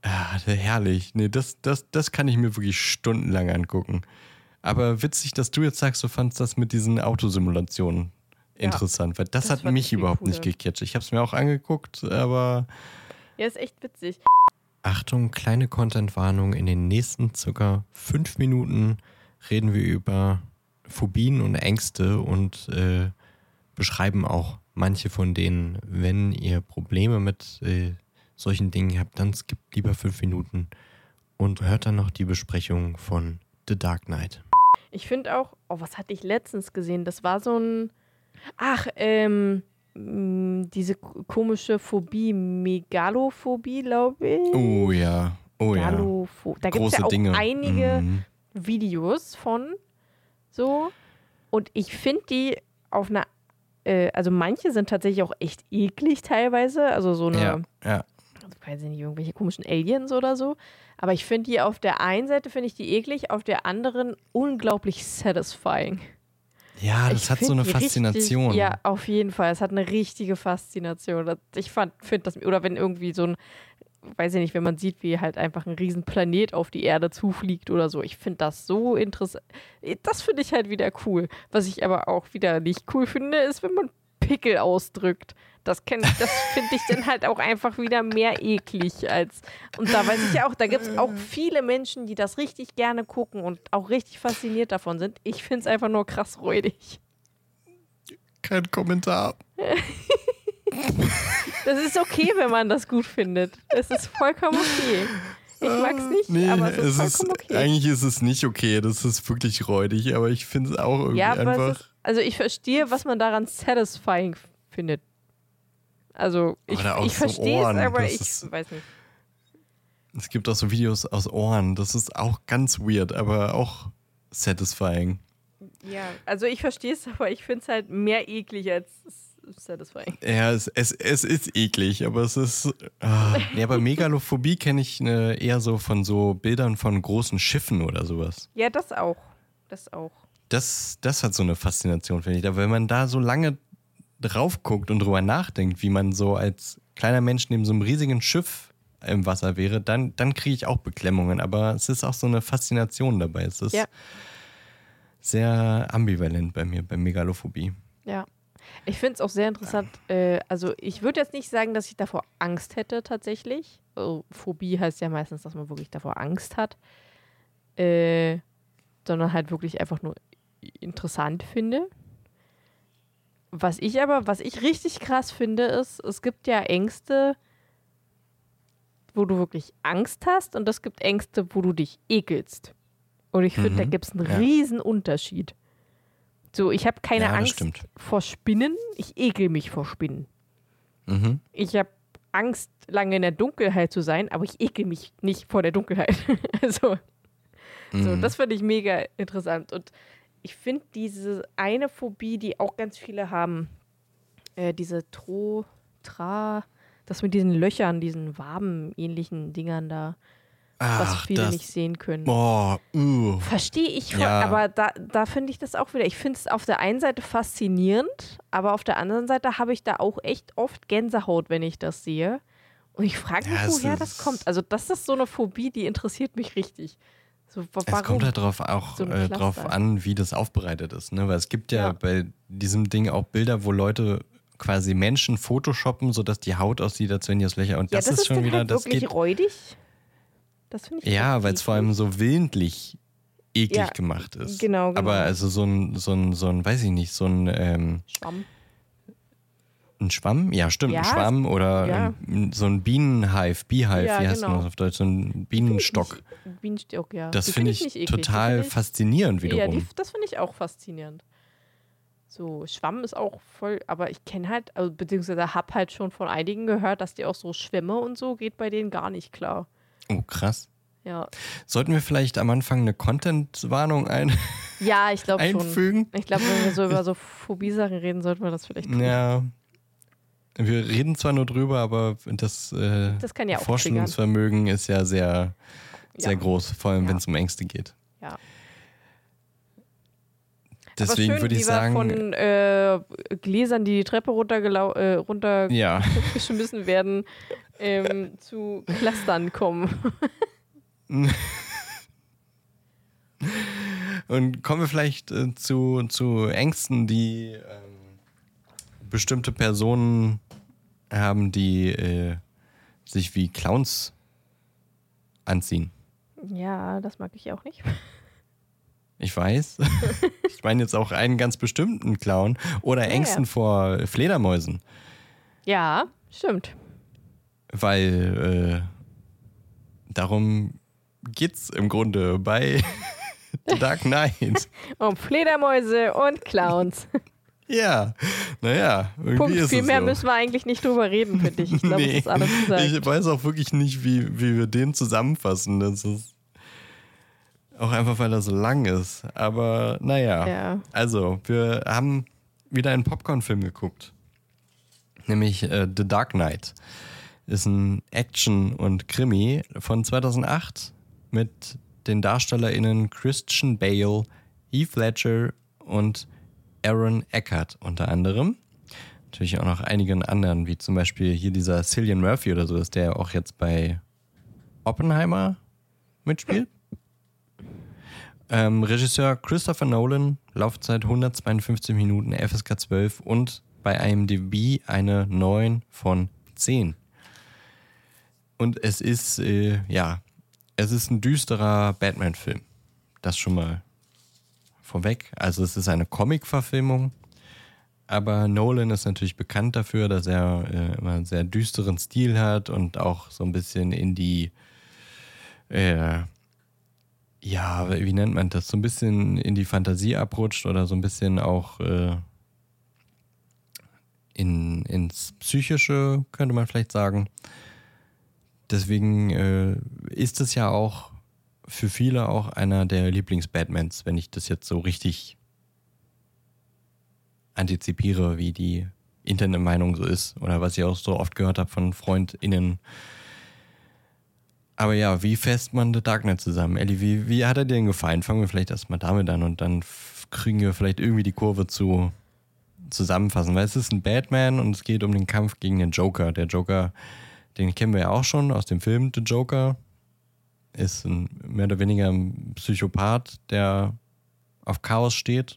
[SPEAKER 2] Ah, herrlich. Nee, das, das, das kann ich mir wirklich stundenlang angucken. Aber witzig, dass du jetzt sagst, du fandst das mit diesen Autosimulationen interessant, weil das, das hat mich überhaupt cooler. nicht gecatcht. Ich habe es mir auch angeguckt, aber.
[SPEAKER 1] Ja, ist echt witzig.
[SPEAKER 2] Achtung, kleine Contentwarnung. In den nächsten circa fünf Minuten reden wir über Phobien und Ängste und äh, beschreiben auch manche von denen. Wenn ihr Probleme mit äh, solchen Dingen habt, dann skippt lieber fünf Minuten und hört dann noch die Besprechung von The Dark Knight.
[SPEAKER 1] Ich finde auch, oh, was hatte ich letztens gesehen? Das war so ein. Ach, ähm, Mm, diese komische Phobie, Megalophobie, glaube ich.
[SPEAKER 2] Oh ja, oh ja.
[SPEAKER 1] Da gibt es ja auch Dinge. einige mhm. Videos von so. Und ich finde die auf einer, äh, also manche sind tatsächlich auch echt eklig teilweise. Also so eine,
[SPEAKER 2] ja, ja.
[SPEAKER 1] Also weiß ich nicht, irgendwelche komischen Aliens oder so. Aber ich finde die auf der einen Seite finde ich die eklig, auf der anderen unglaublich satisfying.
[SPEAKER 2] Ja, das ich hat so eine Faszination.
[SPEAKER 1] Richtig, ja, auf jeden Fall. Es hat eine richtige Faszination. Ich finde das, oder wenn irgendwie so ein, weiß ich nicht, wenn man sieht, wie halt einfach ein Riesenplanet auf die Erde zufliegt oder so. Ich finde das so interessant. Das finde ich halt wieder cool. Was ich aber auch wieder nicht cool finde, ist, wenn man Pickel ausdrückt. Das, das finde ich dann halt auch einfach wieder mehr eklig als. Und da weiß ich ja auch, da gibt es auch viele Menschen, die das richtig gerne gucken und auch richtig fasziniert davon sind. Ich finde es einfach nur krass räudig.
[SPEAKER 2] Kein Kommentar.
[SPEAKER 1] das ist okay, wenn man das gut findet. Es ist vollkommen okay. Ich mag es nicht, nee, aber es ist es vollkommen okay.
[SPEAKER 2] eigentlich ist es nicht okay, das ist wirklich räudig, aber ich finde es auch irgendwie ja, einfach. Ist,
[SPEAKER 1] also ich verstehe, was man daran satisfying findet. Also ich, ich verstehe es, aber ich ist, weiß nicht.
[SPEAKER 2] Es gibt auch so Videos aus Ohren, das ist auch ganz weird, aber auch satisfying.
[SPEAKER 1] Ja, also ich verstehe es, aber ich finde es halt mehr eklig als satisfying.
[SPEAKER 2] Ja, es, es, es ist eklig, aber es ist. Ah. Ja, aber Megalophobie kenne ich ne, eher so von so Bildern von großen Schiffen oder sowas.
[SPEAKER 1] Ja, das auch. Das auch.
[SPEAKER 2] Das, das hat so eine Faszination, finde ich. Aber wenn man da so lange drauf guckt und drüber nachdenkt, wie man so als kleiner Mensch neben so einem riesigen Schiff im Wasser wäre, dann, dann kriege ich auch Beklemmungen. Aber es ist auch so eine Faszination dabei. Es ist ja. sehr ambivalent bei mir, bei Megalophobie.
[SPEAKER 1] Ja. Ich finde es auch sehr interessant. Äh, also, ich würde jetzt nicht sagen, dass ich davor Angst hätte, tatsächlich. Also, Phobie heißt ja meistens, dass man wirklich davor Angst hat. Äh, sondern halt wirklich einfach nur interessant finde. Was ich aber, was ich richtig krass finde, ist, es gibt ja Ängste, wo du wirklich Angst hast und es gibt Ängste, wo du dich ekelst. Und ich finde, mhm, da gibt es einen ja. riesen Unterschied. So, ich habe keine ja, Angst stimmt. vor Spinnen, ich ekel mich vor Spinnen. Mhm. Ich habe Angst, lange in der Dunkelheit zu sein, aber ich ekel mich nicht vor der Dunkelheit. also, mhm. so, das finde ich mega interessant. Und ich finde diese eine Phobie, die auch ganz viele haben, äh, diese Tro, Tra, Das mit diesen Löchern, diesen Waben-ähnlichen Dingern da, was
[SPEAKER 2] Ach,
[SPEAKER 1] viele
[SPEAKER 2] das.
[SPEAKER 1] nicht sehen können.
[SPEAKER 2] Boah, uh.
[SPEAKER 1] Verstehe ich,
[SPEAKER 2] Ja.
[SPEAKER 1] aber da, da finde ich das auch wieder. Ich finde es auf der einen Seite faszinierend, aber auf der anderen Seite habe ich da auch echt oft Gänsehaut, wenn ich das sehe. Und ich frage mich,
[SPEAKER 2] Ja,
[SPEAKER 1] woher das kommt. Also, das ist so eine Phobie, die interessiert mich richtig. So,
[SPEAKER 2] Es kommt halt drauf auch
[SPEAKER 1] So
[SPEAKER 2] äh, drauf an, wie das aufbereitet ist, ne? Weil es gibt ja,
[SPEAKER 1] Ja.
[SPEAKER 2] bei diesem Ding auch Bilder, wo Leute quasi Menschen photoshoppen, sodass die Haut aussieht, als wenn die das Löcher. Und
[SPEAKER 1] ja,
[SPEAKER 2] das, ist schon
[SPEAKER 1] dann
[SPEAKER 2] wieder,
[SPEAKER 1] halt
[SPEAKER 2] das
[SPEAKER 1] wirklich
[SPEAKER 2] geht.
[SPEAKER 1] räudig. Das finde ich
[SPEAKER 2] Ja, weil es vor allem so willentlich eklig
[SPEAKER 1] Ja,
[SPEAKER 2] gemacht ist.
[SPEAKER 1] genau, genau.
[SPEAKER 2] Aber also so ein, so ein, so ein, weiß ich nicht, so ein, ähm,
[SPEAKER 1] Schwamm.
[SPEAKER 2] Ein Schwamm? Ja, stimmt,
[SPEAKER 1] Ja,
[SPEAKER 2] ein Schwamm oder
[SPEAKER 1] ja.
[SPEAKER 2] ein, so ein Bienenhive, Beehive,
[SPEAKER 1] Ja,
[SPEAKER 2] wie heißt
[SPEAKER 1] genau.
[SPEAKER 2] das auf Deutsch? So ein Bienenstock.
[SPEAKER 1] Nicht- Bienenstock, ja.
[SPEAKER 2] Das
[SPEAKER 1] Die
[SPEAKER 2] finde ich
[SPEAKER 1] nicht eklig. Die
[SPEAKER 2] total
[SPEAKER 1] find ich-
[SPEAKER 2] faszinierend
[SPEAKER 1] Ja,
[SPEAKER 2] wiederum.
[SPEAKER 1] die, das finde ich auch faszinierend. So, Schwamm ist auch voll, aber ich kenne halt, also, beziehungsweise habe halt schon von einigen gehört, dass die auch so Schwämme und so geht bei denen gar nicht klar.
[SPEAKER 2] oh, krass.
[SPEAKER 1] Ja,
[SPEAKER 2] Sollten wir vielleicht am Anfang eine Content-Warnung ein
[SPEAKER 1] ja ich glaube schon.
[SPEAKER 2] einfügen?
[SPEAKER 1] Ich glaube, wenn wir so über so Phobie-Sachen reden, sollten wir das vielleicht tun.
[SPEAKER 2] Ja. Wir reden zwar nur drüber, aber das, äh,
[SPEAKER 1] Das ja auch
[SPEAKER 2] Vorstellungsvermögen ist ja sehr, sehr
[SPEAKER 1] Ja.
[SPEAKER 2] groß, vor allem
[SPEAKER 1] Ja.
[SPEAKER 2] wenn es um Ängste geht.
[SPEAKER 1] Ja.
[SPEAKER 2] Deswegen
[SPEAKER 1] schön,
[SPEAKER 2] würde ich sagen,
[SPEAKER 1] von äh, Gläsern, die die Treppe runtergelau äh, runtergeschmissen
[SPEAKER 2] ja,
[SPEAKER 1] werden, ähm, zu Clustern kommen.
[SPEAKER 2] und kommen wir vielleicht äh, zu, zu Ängsten, die ähm, bestimmte Personen haben, die äh, sich wie Clowns anziehen.
[SPEAKER 1] Ja, das mag ich auch nicht.
[SPEAKER 2] Ich weiß. ich meine jetzt auch einen ganz bestimmten Clown oder
[SPEAKER 1] Ja,
[SPEAKER 2] Ängsten
[SPEAKER 1] ja.
[SPEAKER 2] vor Fledermäusen.
[SPEAKER 1] Ja, stimmt.
[SPEAKER 2] Weil äh, darum geht's im Grunde bei The Dark Knight.
[SPEAKER 1] Um Fledermäuse und Clowns.
[SPEAKER 2] Ja, naja, irgendwie
[SPEAKER 1] Punkt.
[SPEAKER 2] ist
[SPEAKER 1] Viel mehr
[SPEAKER 2] so.
[SPEAKER 1] müssen wir eigentlich nicht drüber reden, finde ich. Ich glaube,
[SPEAKER 2] nee,
[SPEAKER 1] das ist alles gesagt.
[SPEAKER 2] ich weiß auch wirklich nicht, wie, wie wir den zusammenfassen. Das ist auch einfach, weil er so lang ist. Aber naja.
[SPEAKER 1] Ja.
[SPEAKER 2] Also, wir haben wieder einen Popcorn-Film geguckt. Nämlich äh, The Dark Knight. Ist ein Action- und Krimi von 2008 mit den DarstellerInnen Christian Bale, Heath Ledger und Aaron Eckhart unter anderem. Natürlich auch noch einigen anderen, wie zum Beispiel hier dieser Cillian Murphy oder so, ist der auch jetzt bei Oppenheimer mitspielt. Ähm, Regisseur Christopher Nolan, Laufzeit 152 Minuten, FSK 12 und bei IMDb eine 9 von 10. Und es ist, äh, ja, es ist ein düsterer Batman-Film. Das schon mal vorweg. Also es ist eine Comic-Verfilmung, aber Nolan ist natürlich bekannt dafür, dass er äh, immer einen sehr düsteren Stil hat und auch so ein bisschen in die äh, ja, wie nennt man das? So ein bisschen in die Fantasie abrutscht oder so ein bisschen auch äh, in, ins Psychische, könnte man vielleicht sagen. Deswegen äh, ist es ja auch für viele auch einer der Lieblings-Batmans, wenn ich das jetzt so richtig antizipiere, wie die Internetmeinung so ist oder was ich auch so oft gehört habe von FreundInnen. Aber ja, wie fässt man The Dark Knight zusammen? Ellie, wie, wie hat er dir denn gefallen? Fangen wir vielleicht erstmal damit an und dann kriegen wir vielleicht irgendwie die Kurve zu zusammenfassen. Weil es ist ein Batman und es geht um den Kampf gegen den Joker. Der Joker, den kennen wir ja auch schon aus dem Film The Joker. Ist ein mehr oder weniger ein Psychopath, der auf Chaos steht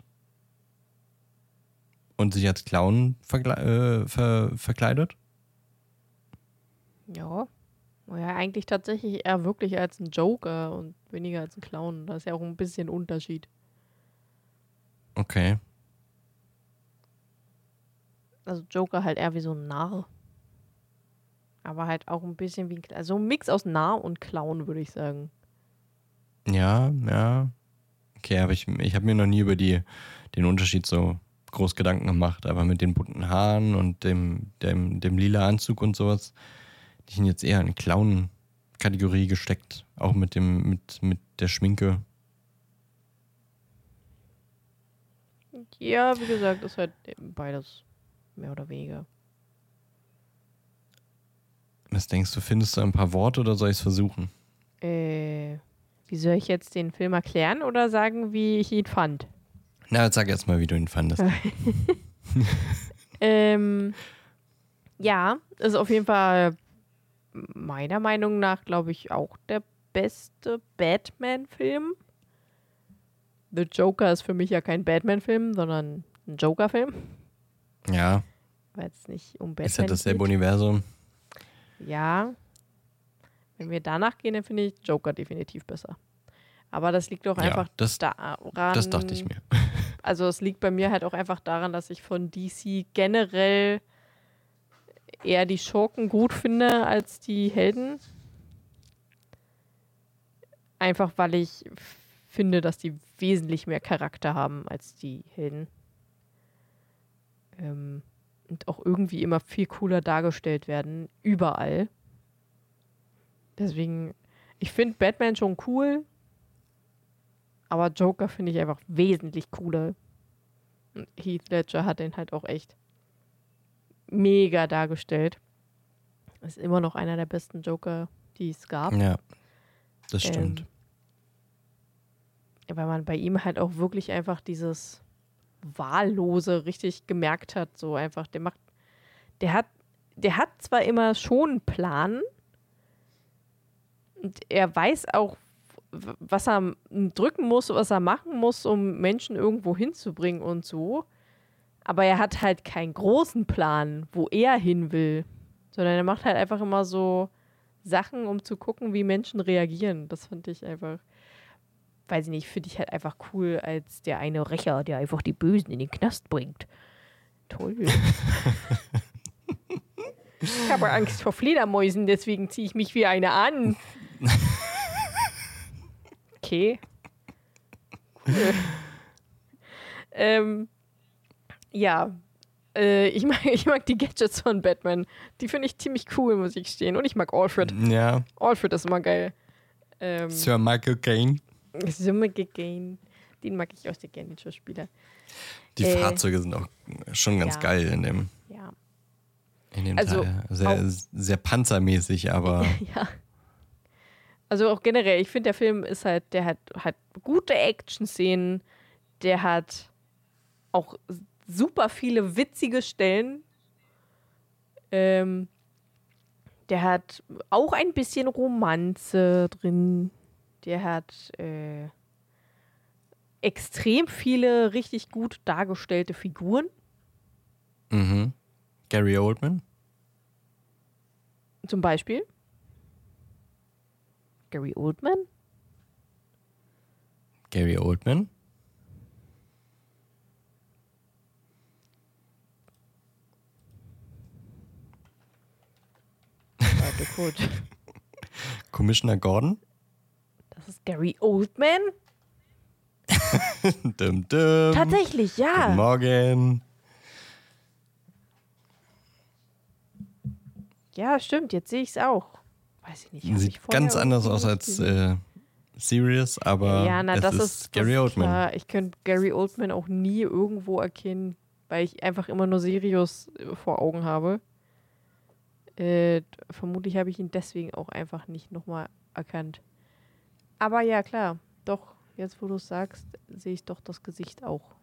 [SPEAKER 2] und sich als Clown äh, ver verkleidet.
[SPEAKER 1] Ja. Ja, eigentlich tatsächlich eher wirklich als ein Joker und weniger als ein Clown. Da ist ja auch ein bisschen Unterschied.
[SPEAKER 2] Okay.
[SPEAKER 1] Also Joker halt eher wie so ein Narr. Aber halt auch ein bisschen wie ein. Also ein Mix aus Narr und Clown, würde ich sagen.
[SPEAKER 2] Ja, ja. Okay, aber ich, ich habe mir noch nie über die, den Unterschied so groß Gedanken gemacht, aber mit den bunten Haaren und dem, dem, dem lila Anzug und sowas, die sind jetzt eher in Clown-Kategorie gesteckt, auch mit dem, mit, mit der Schminke.
[SPEAKER 1] Ja, wie gesagt, ist halt beides mehr oder weniger.
[SPEAKER 2] Was denkst du, findest du ein paar Worte oder soll ich es versuchen?
[SPEAKER 1] Äh, wie soll ich jetzt den Film erklären oder sagen, wie ich ihn fand?
[SPEAKER 2] Na, sag erst mal, wie du ihn fandest.
[SPEAKER 1] ähm, ja, ist auf jeden Fall meiner Meinung nach, glaube ich, auch der beste Batman-Film. The Joker ist für mich ja kein Batman-Film, sondern ein Joker-Film.
[SPEAKER 2] Ja.
[SPEAKER 1] Weil es nicht um Batman
[SPEAKER 2] Ist ja dasselbe
[SPEAKER 1] geht.
[SPEAKER 2] Universum.
[SPEAKER 1] Ja. Wenn wir danach gehen, dann finde ich Joker definitiv besser. Aber das liegt auch
[SPEAKER 2] Ja,
[SPEAKER 1] einfach
[SPEAKER 2] das-
[SPEAKER 1] daran.
[SPEAKER 2] Das dachte ich mir.
[SPEAKER 1] Also es liegt bei mir halt auch einfach daran, dass ich von DC generell eher die Schurken gut finde als die Helden. Einfach weil ich finde, dass die wesentlich mehr Charakter haben als die Helden. Ähm, und auch irgendwie immer viel cooler dargestellt werden. Überall. Deswegen, ich finde Batman schon cool. Aber Joker finde ich einfach wesentlich cooler. Und Heath Ledger hat den halt auch echt mega dargestellt. Ist immer noch einer der besten Joker, die es gab.
[SPEAKER 2] Ja, das stimmt.
[SPEAKER 1] Ähm, weil man bei ihm halt auch wirklich einfach dieses Wahllose richtig gemerkt hat. So einfach, der macht, der hat, der hat zwar immer schon einen Plan und er weiß auch, was er drücken muss, was er machen muss, um Menschen irgendwo hinzubringen und so. Aber er hat halt keinen großen Plan, wo er hin will, sondern er macht halt einfach immer so Sachen, um zu gucken, wie Menschen reagieren. Das fand ich einfach, weiß ich nicht, finde ich halt einfach cool als der eine Rächer, der einfach die Bösen in den Knast bringt. Toll. ich habe Angst vor Fledermäusen, deswegen ziehe ich mich wie eine an. Okay. Cool. ähm, ja. Äh, ich, mag, ich mag die Gadgets von Batman. Die finde ich ziemlich cool, muss ich stehen. Und ich mag Alfred.
[SPEAKER 2] Ja,
[SPEAKER 1] Alfred ist immer geil. Ähm,
[SPEAKER 2] Sir Michael Caine.
[SPEAKER 1] Summe gegeben. Den mag ich auch sehr gerne, den Schauspieler.
[SPEAKER 2] Die
[SPEAKER 1] Äh,
[SPEAKER 2] Fahrzeuge sind auch schon ganz
[SPEAKER 1] ja.
[SPEAKER 2] geil in dem,
[SPEAKER 1] Ja.
[SPEAKER 2] in dem
[SPEAKER 1] Also,
[SPEAKER 2] Teil. Sehr, sehr panzermäßig, aber
[SPEAKER 1] ja. Also auch generell, ich finde, der Film ist halt, der hat, hat gute Action-Szenen, der hat auch super viele witzige Stellen. Ähm, der hat auch ein bisschen Romanze drin. Der hat äh, extrem viele richtig gut dargestellte Figuren.
[SPEAKER 2] mhm. Gary Oldman.
[SPEAKER 1] Zum Beispiel Gary Oldman.
[SPEAKER 2] Gary Oldman.
[SPEAKER 1] Warte kurz.
[SPEAKER 2] Commissioner Gordon.
[SPEAKER 1] Das ist Gary Oldman?
[SPEAKER 2] dum, dum.
[SPEAKER 1] Tatsächlich,
[SPEAKER 2] Guten
[SPEAKER 1] ja.
[SPEAKER 2] Morgen.
[SPEAKER 1] Ja, stimmt, jetzt sehe ich es auch. Weiß ich nicht.
[SPEAKER 2] Sieht ganz anders aus als äh, Serious, aber
[SPEAKER 1] ja, na,
[SPEAKER 2] es
[SPEAKER 1] das
[SPEAKER 2] ist, Gary Oldman.
[SPEAKER 1] Klar. Ich könnte Gary Oldman auch nie irgendwo erkennen, weil ich einfach immer nur Sirius äh, vor Augen habe. Äh, vermutlich habe ich ihn deswegen auch einfach nicht nochmal erkannt. Aber ja, klar, doch, jetzt wo du es sagst, sehe ich doch das Gesicht auch.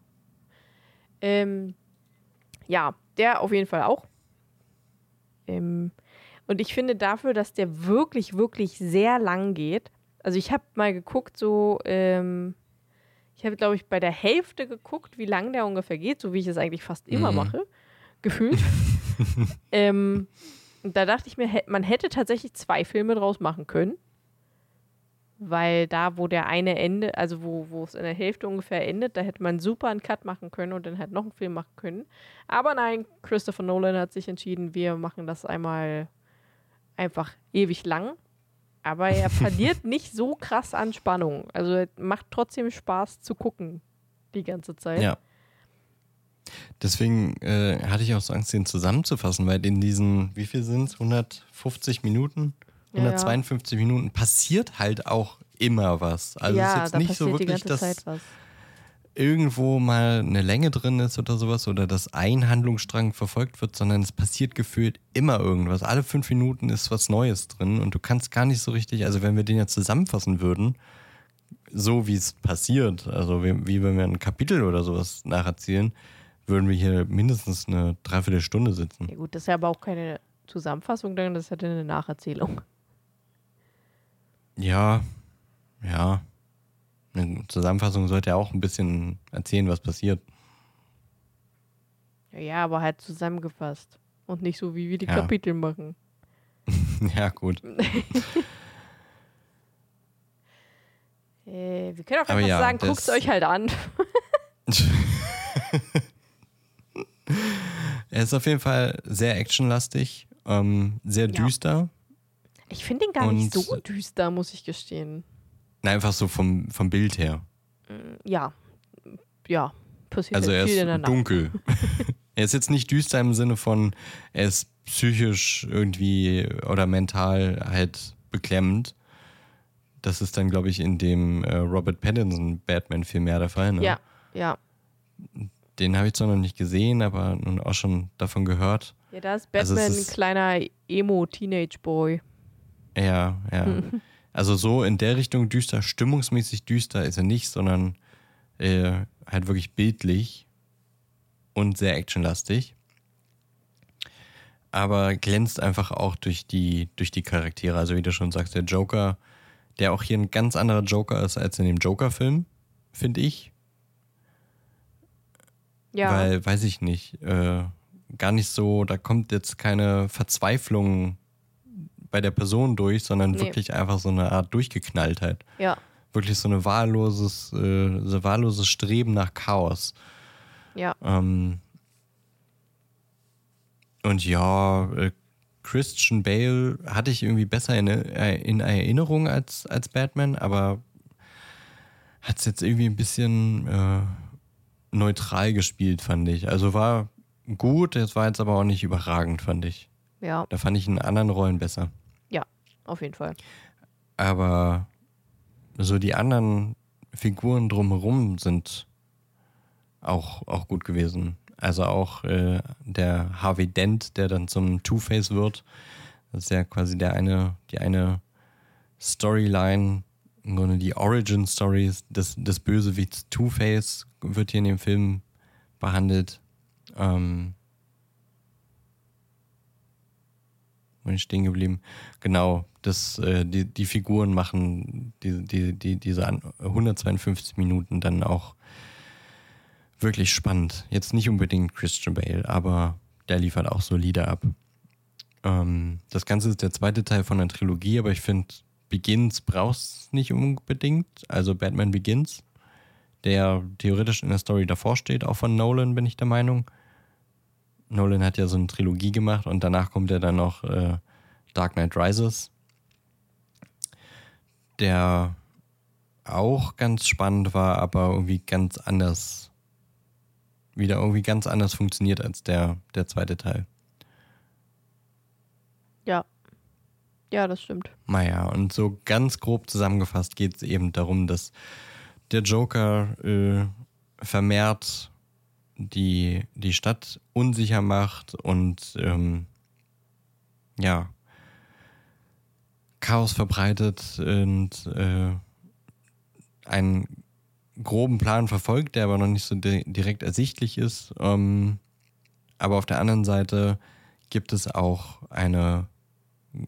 [SPEAKER 1] Ähm, ja, der auf jeden Fall auch. Ähm, und ich finde dafür, dass der wirklich, wirklich sehr lang geht. Also ich habe mal geguckt, so, ähm, ich habe, glaube ich, bei der Hälfte geguckt, wie lang der ungefähr geht, so wie ich es eigentlich fast immer
[SPEAKER 2] Mhm.
[SPEAKER 1] mache, gefühlt. ähm, und da dachte ich mir, man hätte tatsächlich zwei Filme draus machen können. Weil da, wo der eine Ende, also wo, wo es in der Hälfte ungefähr endet, da hätte man super einen Cut machen können und dann halt noch einen Film machen können. Aber nein, Christopher Nolan hat sich entschieden, wir machen das einmal einfach ewig lang. Aber er verliert nicht so krass an Spannung. Also macht trotzdem Spaß zu gucken die ganze Zeit.
[SPEAKER 2] Ja. Deswegen äh, hatte ich auch so Angst, den zusammenzufassen, weil in diesen, wie viel sind es? 150 Minuten?
[SPEAKER 1] Ja, ja.
[SPEAKER 2] 152 Minuten passiert halt auch immer was. Also es
[SPEAKER 1] ja
[SPEAKER 2] ist jetzt nicht so wirklich, dass irgendwo mal eine Länge drin ist oder sowas oder dass ein Handlungsstrang verfolgt wird, sondern es passiert gefühlt immer irgendwas. Alle fünf Minuten ist was Neues drin und du kannst gar nicht so richtig, also wenn wir den ja zusammenfassen würden, so wie es passiert, also wie, wie wenn wir ein Kapitel oder sowas nacherzählen, würden wir hier mindestens eine Dreiviertelstunde sitzen.
[SPEAKER 1] Ja gut, das ist ja aber auch keine Zusammenfassung, denn das ist ja eine Nacherzählung.
[SPEAKER 2] Ja, ja. Eine Zusammenfassung sollte ja auch ein bisschen erzählen, was passiert.
[SPEAKER 1] Ja, aber halt zusammengefasst. Und nicht so, wie wir die
[SPEAKER 2] Ja.
[SPEAKER 1] Kapitel machen.
[SPEAKER 2] ja, gut.
[SPEAKER 1] Äh, wir können auch einfach
[SPEAKER 2] ja,
[SPEAKER 1] sagen, guckt es euch halt an.
[SPEAKER 2] er ist auf jeden Fall sehr actionlastig, ähm, sehr
[SPEAKER 1] Ja. Ich finde ihn gar nicht
[SPEAKER 2] Und-
[SPEAKER 1] so düster, muss ich gestehen.
[SPEAKER 2] Nein, einfach so vom, vom Bild her.
[SPEAKER 1] Ja. Ja. Passiert
[SPEAKER 2] Also
[SPEAKER 1] halt
[SPEAKER 2] er ist dunkel. er ist jetzt nicht düster im Sinne von, er ist psychisch irgendwie oder mental halt beklemmend. Das ist dann, glaube ich, in dem äh, Robert Pattinson Batman viel mehr der Fall. Ne?
[SPEAKER 1] Ja, ja.
[SPEAKER 2] Den habe ich zwar noch nicht gesehen, aber nun auch schon davon gehört.
[SPEAKER 1] Ja, da ist
[SPEAKER 2] Also
[SPEAKER 1] Batman
[SPEAKER 2] ist-
[SPEAKER 1] ein kleiner Emo-Teenage-Boy.
[SPEAKER 2] Ja, ja. also so in der Richtung düster, stimmungsmäßig düster ist er nicht, sondern äh, halt wirklich bildlich und sehr actionlastig. Aber glänzt einfach auch durch die, durch die Charaktere. Also wie du schon sagst, der Joker, der auch hier ein ganz anderer Joker ist als in dem Joker-Film, finde ich.
[SPEAKER 1] Ja.
[SPEAKER 2] Weil, weiß ich nicht, äh, gar nicht so, da kommt jetzt keine Verzweiflung bei der Person durch, sondern
[SPEAKER 1] Nee.
[SPEAKER 2] wirklich einfach so eine Art Durchgeknalltheit.
[SPEAKER 1] ja.
[SPEAKER 2] Wirklich so eine wahlloses, äh, so wahlloses Streben nach Chaos.
[SPEAKER 1] Ja.
[SPEAKER 2] Ähm, und ja, äh, Christian Bale hatte ich irgendwie besser in, in Erinnerung als, als Batman, aber hat es jetzt irgendwie ein bisschen äh, neutral gespielt, fand ich. Also war gut, es war jetzt aber auch nicht überragend, fand ich.
[SPEAKER 1] Ja.
[SPEAKER 2] Da fand ich in anderen Rollen besser.
[SPEAKER 1] Auf jeden Fall.
[SPEAKER 2] Aber so die anderen Figuren drumherum sind auch, auch gut gewesen. Also auch äh, der Harvey Dent, der dann zum Two-Face wird. Das ist ja quasi der eine, die eine Storyline, im Grunde die Origin-Story des, des Bösewichts Two-Face wird hier in dem Film behandelt. Ähm, bin ich stehen geblieben? Genau, das, äh, die, die Figuren machen die, die, die, diese an- 152 Minuten dann auch wirklich spannend. Jetzt nicht unbedingt Christian Bale, aber der liefert auch solide ab. Ähm, das Ganze ist der zweite Teil von einer Trilogie, aber ich finde, Begins brauchst nicht unbedingt. Also Batman Begins, der theoretisch in der Story davor steht, auch von Nolan, bin ich der Meinung. Nolan hat ja so eine Trilogie gemacht und danach kommt ja dann noch äh, Dark Knight Rises, der auch ganz spannend war, aber irgendwie ganz anders, wieder irgendwie ganz anders funktioniert als der, der zweite Teil.
[SPEAKER 1] Ja. Ja, das stimmt.
[SPEAKER 2] Naja, und so ganz grob zusammengefasst geht es eben darum, dass der Joker äh, vermehrt die, die Stadt unsicher macht und ähm, ja, Chaos verbreitet und äh, einen groben Plan verfolgt, der aber noch nicht so di direkt ersichtlich ist. Ähm, aber auf der anderen Seite gibt es auch eine,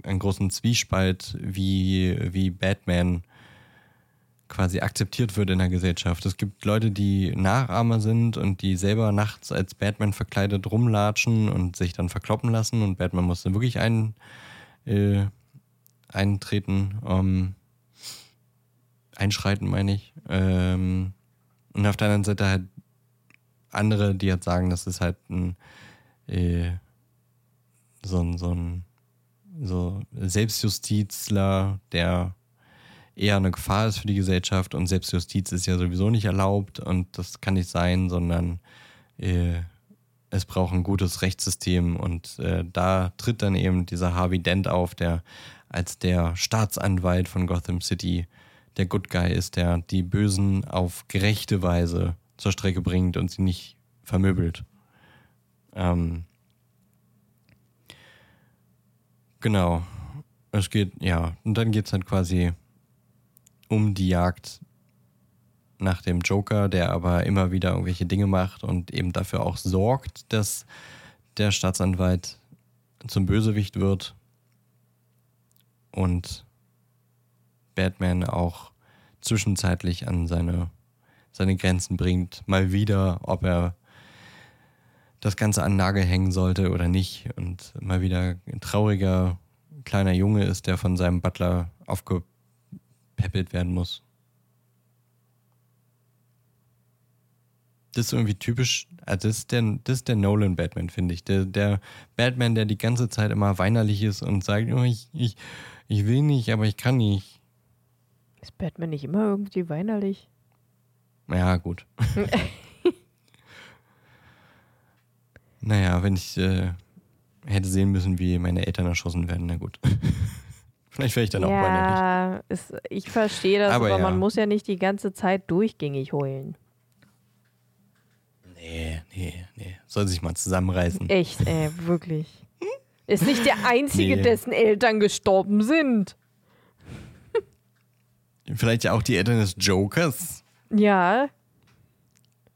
[SPEAKER 2] einen großen Zwiespalt, wie, wie Batman quasi akzeptiert wird in der Gesellschaft. Es gibt Leute, die Nachahmer sind und die selber nachts als Batman verkleidet rumlatschen und sich dann verkloppen lassen und Batman muss dann wirklich ein, äh, eintreten, ähm, einschreiten, meine ich. Ähm, und auf der anderen Seite halt andere, die halt sagen, das ist halt ein äh, so ein, so ein so Selbstjustizler, der eher eine Gefahr ist für die Gesellschaft und Selbstjustiz ist ja sowieso nicht erlaubt und das kann nicht sein, sondern äh, es braucht ein gutes Rechtssystem und äh, da tritt dann eben dieser Harvey Dent auf, der als der Staatsanwalt von Gotham City der Good Guy ist, der die Bösen auf gerechte Weise zur Strecke bringt und sie nicht vermöbelt. Ähm, genau. Es geht, ja, und dann geht es halt quasi um die Jagd nach dem Joker, der aber immer wieder irgendwelche Dinge macht und eben dafür auch sorgt, dass der Staatsanwalt zum Bösewicht wird und Batman auch zwischenzeitlich an seine, seine Grenzen bringt. Mal wieder, ob er das Ganze an Nagel hängen sollte oder nicht. Und mal wieder ein trauriger kleiner Junge ist, der von seinem Butler aufgepäppelt werden muss. Das ist irgendwie typisch, also das ist der, das ist der Nolan-Batman, finde ich. Der, der Batman, der die ganze Zeit immer weinerlich ist und sagt, oh, ich, ich, ich will nicht, aber ich kann nicht.
[SPEAKER 1] Ist Batman nicht immer irgendwie weinerlich?
[SPEAKER 2] Ja, gut. naja, wenn ich äh, hätte sehen müssen, wie meine Eltern erschossen werden, na gut. Vielleicht wäre ich dann
[SPEAKER 1] ja,
[SPEAKER 2] auch weinerlich.
[SPEAKER 1] Ja, ich verstehe das,
[SPEAKER 2] Aber
[SPEAKER 1] aber,
[SPEAKER 2] ja.
[SPEAKER 1] man muss ja nicht die ganze Zeit durchgängig heulen.
[SPEAKER 2] Nee, nee, nee. Soll sich mal zusammenreißen.
[SPEAKER 1] Echt, ey, wirklich. Ist nicht der Einzige,
[SPEAKER 2] Nee.
[SPEAKER 1] dessen Eltern gestorben sind.
[SPEAKER 2] Vielleicht ja auch die Eltern des Jokers.
[SPEAKER 1] Ja,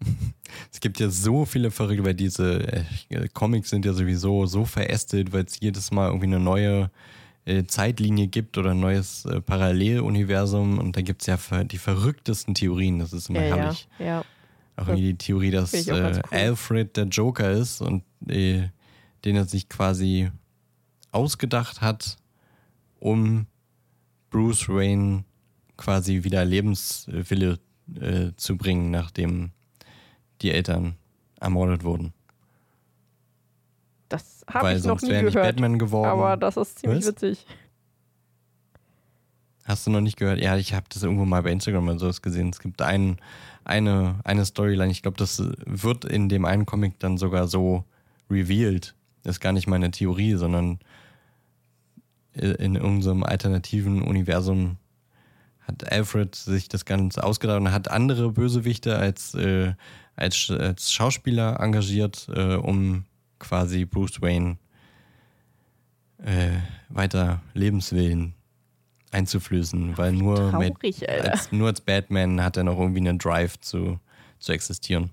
[SPEAKER 2] Es gibt ja so viele Verrückte, weil diese äh, Comics sind ja sowieso so verästelt, weil es jedes Mal irgendwie eine neue äh, Zeitlinie gibt oder ein neues äh, Paralleluniversum und da gibt es ja ver die verrücktesten Theorien. Das ist immer
[SPEAKER 1] ja, ja,
[SPEAKER 2] herrlich.
[SPEAKER 1] ja.
[SPEAKER 2] Auch irgendwie die Theorie, dass äh,
[SPEAKER 1] cool.
[SPEAKER 2] Alfred der Joker ist und äh, den er sich quasi ausgedacht hat, um Bruce Wayne quasi wieder Lebenswille äh, zu bringen, nachdem die Eltern ermordet wurden.
[SPEAKER 1] Das habe ich noch nie
[SPEAKER 2] wäre nicht
[SPEAKER 1] gehört.
[SPEAKER 2] Batman geworden.
[SPEAKER 1] Aber das ist ziemlich
[SPEAKER 2] Was?
[SPEAKER 1] witzig.
[SPEAKER 2] Hast du noch nicht gehört? Ja, ich habe das irgendwo mal bei Instagram oder sowas gesehen. Es gibt ein, eine, eine Storyline. Ich glaube, das wird in dem einen Comic dann sogar so revealed. Das ist gar nicht meine Theorie, sondern in unserem alternativen Universum hat Alfred sich das Ganze ausgedacht und hat andere Bösewichte als, äh, als, als Schauspieler engagiert, äh, um quasi Bruce Wayne äh, weiter Lebenswillen einzuflößen, weil nur, mit,
[SPEAKER 1] Traurig, Alter.
[SPEAKER 2] als, nur als Batman hat er noch irgendwie einen Drive zu, zu existieren.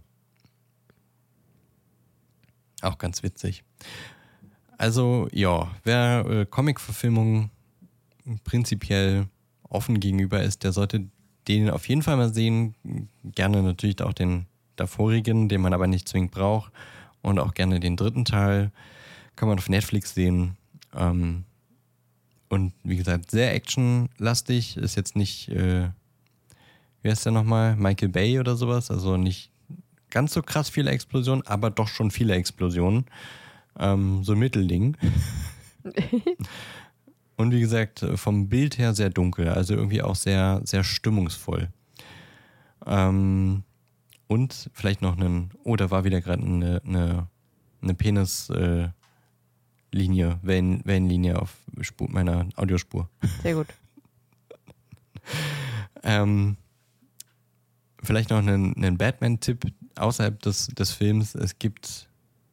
[SPEAKER 2] Auch ganz witzig. Also, ja, wer äh, Comic-Verfilmungen prinzipiell offen gegenüber ist, der sollte den auf jeden Fall mal sehen. Gerne natürlich auch den davorigen, den man aber nicht zwingend braucht. Und auch gerne den dritten Teil. Kann man auf Netflix sehen. Ähm, und wie gesagt, sehr actionlastig. Ist jetzt nicht, äh, wie heißt der nochmal? Michael Bay oder sowas. Also nicht ganz so krass viele Explosionen, aber doch schon viele Explosionen. Ähm, so ein Mittelding. Und wie gesagt, vom Bild her sehr dunkel, also irgendwie auch sehr, sehr stimmungsvoll. Ähm, und vielleicht noch einen, oh, da war wieder gerade eine, eine, eine Penis-Linie, Wellen, Wellenlinie auf Spur, meiner Audiospur.
[SPEAKER 1] Sehr gut.
[SPEAKER 2] Ähm, vielleicht noch einen, einen Batman-Tipp außerhalb des, des Films. Es gibt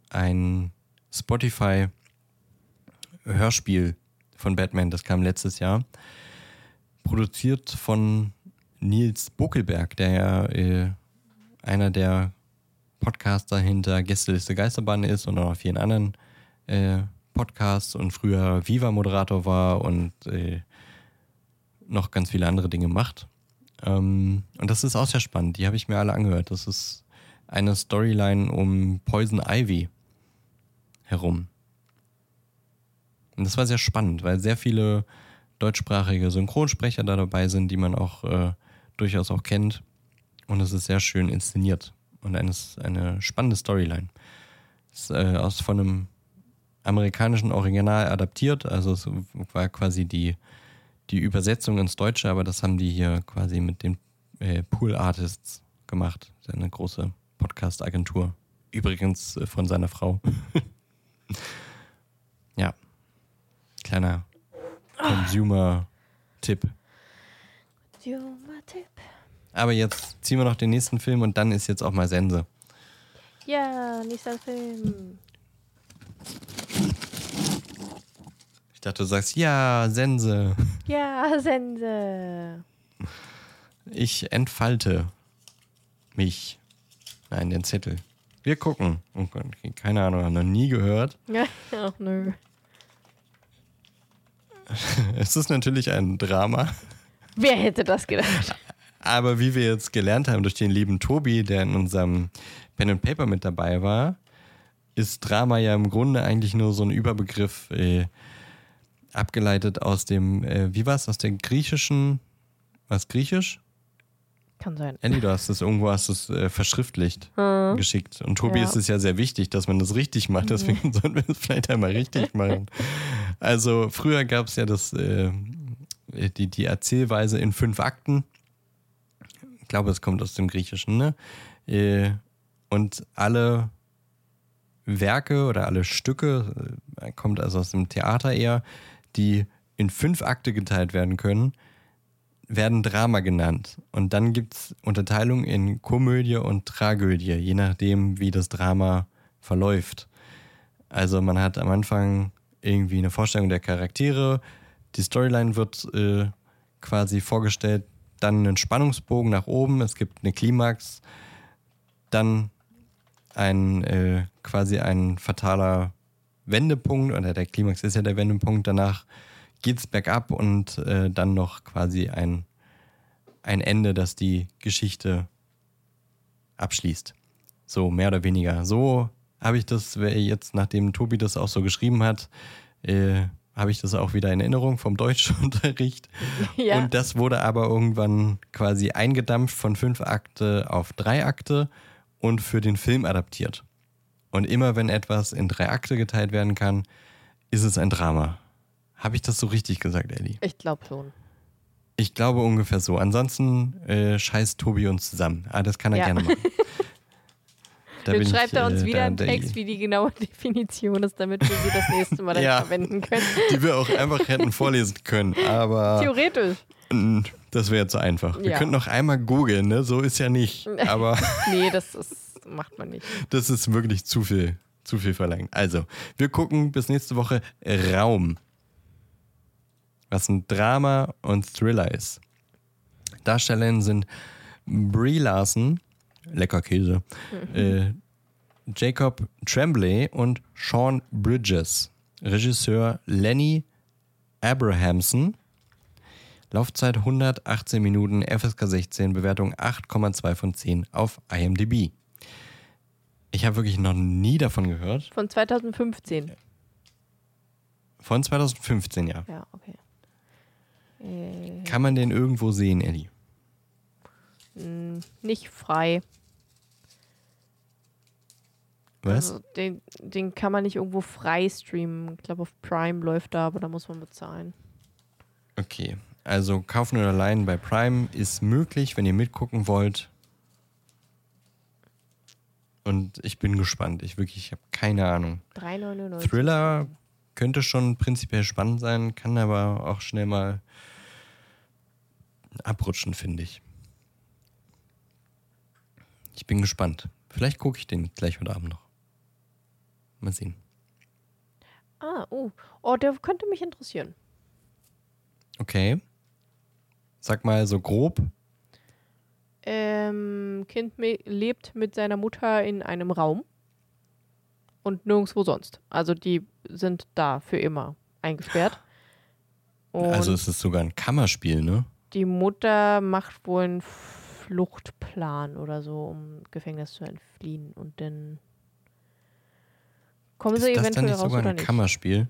[SPEAKER 2] ein Spotify-Hörspiel von Batman, das kam letztes Jahr. Produziert von Nils Buckelberg, der ja äh, einer der Podcaster hinter Gästeliste Geisterbahn ist und auch noch vielen anderen äh, Podcasts und früher Viva-Moderator war und äh, noch ganz viele andere Dinge macht. Ähm, und das ist auch sehr spannend. Die habe ich mir alle angehört. Das ist eine Storyline um Poison Ivy herum. Und das war sehr spannend, weil sehr viele deutschsprachige Synchronsprecher da dabei sind, die man auch äh, durchaus auch kennt. Und es ist sehr schön inszeniert und eines, eine spannende Storyline. Es ist äh, aus von einem amerikanischen Original adaptiert, also es war quasi die, die Übersetzung ins Deutsche, aber das haben die hier quasi mit den äh, Pool Artists gemacht. Eine große Podcast-Agentur. Übrigens äh, von seiner Frau. ja. Kleiner Consumer-Tipp.
[SPEAKER 1] Consumer-Tipp.
[SPEAKER 2] Aber jetzt ziehen wir noch den nächsten Film und dann ist jetzt auch mal Sense.
[SPEAKER 1] Ja, nächster Film.
[SPEAKER 2] Ich dachte, du sagst, ja, Sense.
[SPEAKER 1] Ja, Sense.
[SPEAKER 2] Ich entfalte mich. Nein, den Zettel. Wir gucken. Oh Gott, keine Ahnung, haben noch nie gehört.
[SPEAKER 1] Ja, ach nö.
[SPEAKER 2] Es ist natürlich ein Drama.
[SPEAKER 1] Wer hätte das gedacht?
[SPEAKER 2] Aber wie wir jetzt gelernt haben durch den lieben Tobi, der in unserem Pen and Paper mit dabei war, ist Drama ja im Grunde eigentlich nur so ein Überbegriff, äh, abgeleitet aus dem, äh, wie war es, aus der griechischen, was griechisch?
[SPEAKER 1] Kann sein.
[SPEAKER 2] Ellie, du hast es irgendwo hast es äh, verschriftlicht geschickt. Und Tobi
[SPEAKER 1] Ja.
[SPEAKER 2] ist es ja sehr wichtig, dass man das richtig macht. Deswegen sollten wir es vielleicht einmal richtig machen. Also früher gab es ja das, äh, die, die Erzählweise in fünf Akten. Ich glaube, es kommt aus dem Griechischen, ne? Äh, und alle Werke oder alle Stücke, äh, kommt also aus dem Theater eher, die in fünf Akte geteilt werden können, werden Drama genannt. Und dann gibt es Unterteilung in Komödie und Tragödie, je nachdem, wie das Drama verläuft. Also man hat am Anfang irgendwie eine Vorstellung der Charaktere, die Storyline wird äh, quasi vorgestellt, dann einen Spannungsbogen nach oben, es gibt eine Klimax, dann ein äh, quasi ein fataler Wendepunkt, oder der Klimax ist ja der Wendepunkt, danach geht's bergab und äh, dann noch quasi ein, ein Ende, das die Geschichte abschließt. So, mehr oder weniger. So habe ich das jetzt, nachdem Tobi das auch so geschrieben hat, äh, habe ich das auch wieder in Erinnerung vom Deutschunterricht.
[SPEAKER 1] Ja.
[SPEAKER 2] Und das wurde aber irgendwann quasi eingedampft von fünf Akte auf drei Akte und für den Film adaptiert. Und immer wenn etwas in drei Akte geteilt werden kann, ist es ein Drama. Habe ich das so richtig gesagt, Ellie?
[SPEAKER 1] Ich glaube schon.
[SPEAKER 2] Ich glaube ungefähr so. Ansonsten äh, scheißt Tobi uns zusammen. Ah, das kann er
[SPEAKER 1] Ja.
[SPEAKER 2] gerne machen. Da
[SPEAKER 1] Dann schreibt
[SPEAKER 2] ich,
[SPEAKER 1] er uns
[SPEAKER 2] äh,
[SPEAKER 1] wieder einen Text, wie die genaue Definition ist, damit wir sie das nächste Mal dann
[SPEAKER 2] Ja.
[SPEAKER 1] verwenden können.
[SPEAKER 2] Die wir auch einfach hätten vorlesen können. Aber
[SPEAKER 1] Theoretisch.
[SPEAKER 2] das wäre zu einfach. Wir
[SPEAKER 1] Ja.
[SPEAKER 2] könnten noch einmal googeln, ne? So ist ja nicht. Aber
[SPEAKER 1] Nee, das ist, macht man nicht.
[SPEAKER 2] das ist wirklich zu viel, zu viel verlangt. Also, wir gucken bis nächste Woche Raum. Was ein Drama und Thriller ist. Darstellerinnen sind Brie Larson, lecker Käse, äh, Jacob Tremblay und Sean Bridges. Regisseur Lenny Abrahamson. Laufzeit 118 Minuten, FSK 16, Bewertung 8,2 von 10 auf IMDb. Ich habe wirklich noch nie davon gehört.
[SPEAKER 1] Von 2015.
[SPEAKER 2] Von 2015, ja.
[SPEAKER 1] Ja, okay. Äh,
[SPEAKER 2] Kann man den irgendwo sehen, Ellie?
[SPEAKER 1] mh, nicht frei.
[SPEAKER 2] Was?
[SPEAKER 1] Also, den, den kann man nicht irgendwo frei streamen. Ich glaube, auf Prime läuft da, aber da muss man bezahlen.
[SPEAKER 2] Okay. Also kaufen oder leihen bei Prime ist möglich, wenn ihr mitgucken wollt. Und ich bin gespannt. Ich wirklich, ich habe keine Ahnung.
[SPEAKER 1] 3,99.
[SPEAKER 2] Thriller könnte schon prinzipiell spannend sein, kann aber auch schnell mal abrutschen, finde ich. Ich bin gespannt. Vielleicht gucke ich den gleich heute Abend noch. Mal sehen.
[SPEAKER 1] Ah, oh. Oh, der könnte mich interessieren.
[SPEAKER 2] Okay. Sag mal so grob.
[SPEAKER 1] Ähm, Kind lebt mit seiner Mutter in einem Raum und nirgendwo sonst. Also die sind da für immer eingesperrt. Und
[SPEAKER 2] also es ist sogar ein Kammerspiel, ne?
[SPEAKER 1] die Mutter macht wohl einen Fluchtplan oder so, um Gefängnis zu entfliehen. Und dann kommen sie
[SPEAKER 2] ist das dann
[SPEAKER 1] eventuell
[SPEAKER 2] nicht
[SPEAKER 1] raus
[SPEAKER 2] sogar
[SPEAKER 1] oder
[SPEAKER 2] ein
[SPEAKER 1] nicht.
[SPEAKER 2] Kammerspiel?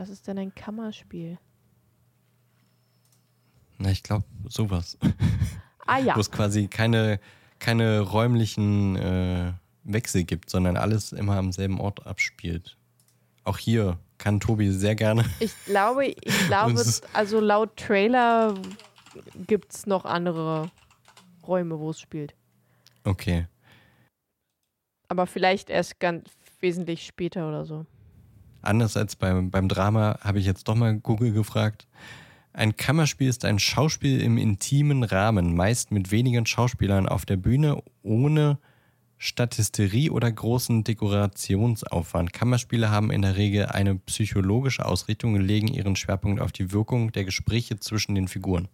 [SPEAKER 1] Was ist denn ein Kammerspiel?
[SPEAKER 2] Na, ich glaube sowas.
[SPEAKER 1] Ah ja,
[SPEAKER 2] Wo es quasi keine, keine räumlichen äh, Wechsel gibt, sondern alles immer am selben Ort abspielt. Auch hier kann Tobi sehr gerne.
[SPEAKER 1] ich glaube, ich glaube, also laut Trailer gibt es noch andere Räume, wo es spielt.
[SPEAKER 2] Okay.
[SPEAKER 1] Aber vielleicht erst ganz wesentlich später oder so.
[SPEAKER 2] Anders als beim, beim Drama habe ich jetzt doch mal Google gefragt. Ein Kammerspiel ist ein Schauspiel im intimen Rahmen, meist mit wenigen Schauspielern auf der Bühne, ohne Statisterie oder großen Dekorationsaufwand. Kammerspiele haben in der Regel eine psychologische Ausrichtung und legen ihren Schwerpunkt auf die Wirkung der Gespräche zwischen den Figuren.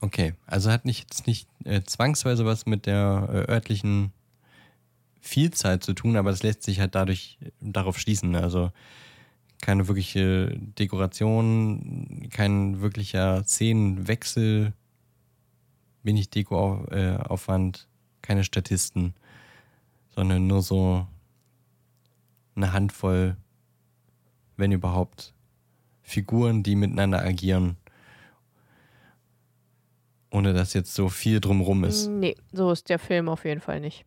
[SPEAKER 2] Okay, also hat nicht, jetzt nicht äh, zwangsweise was mit der äh, örtlichen Vielzahl zu tun, aber das lässt sich halt dadurch darauf schließen. Also keine wirkliche Dekoration, kein wirklicher Szenenwechsel, wenig Dekoaufwand, äh, keine Statisten, sondern nur so eine Handvoll, wenn überhaupt, Figuren, die miteinander agieren ohne dass jetzt so viel drumrum ist.
[SPEAKER 1] Nee, so ist der Film auf jeden Fall nicht.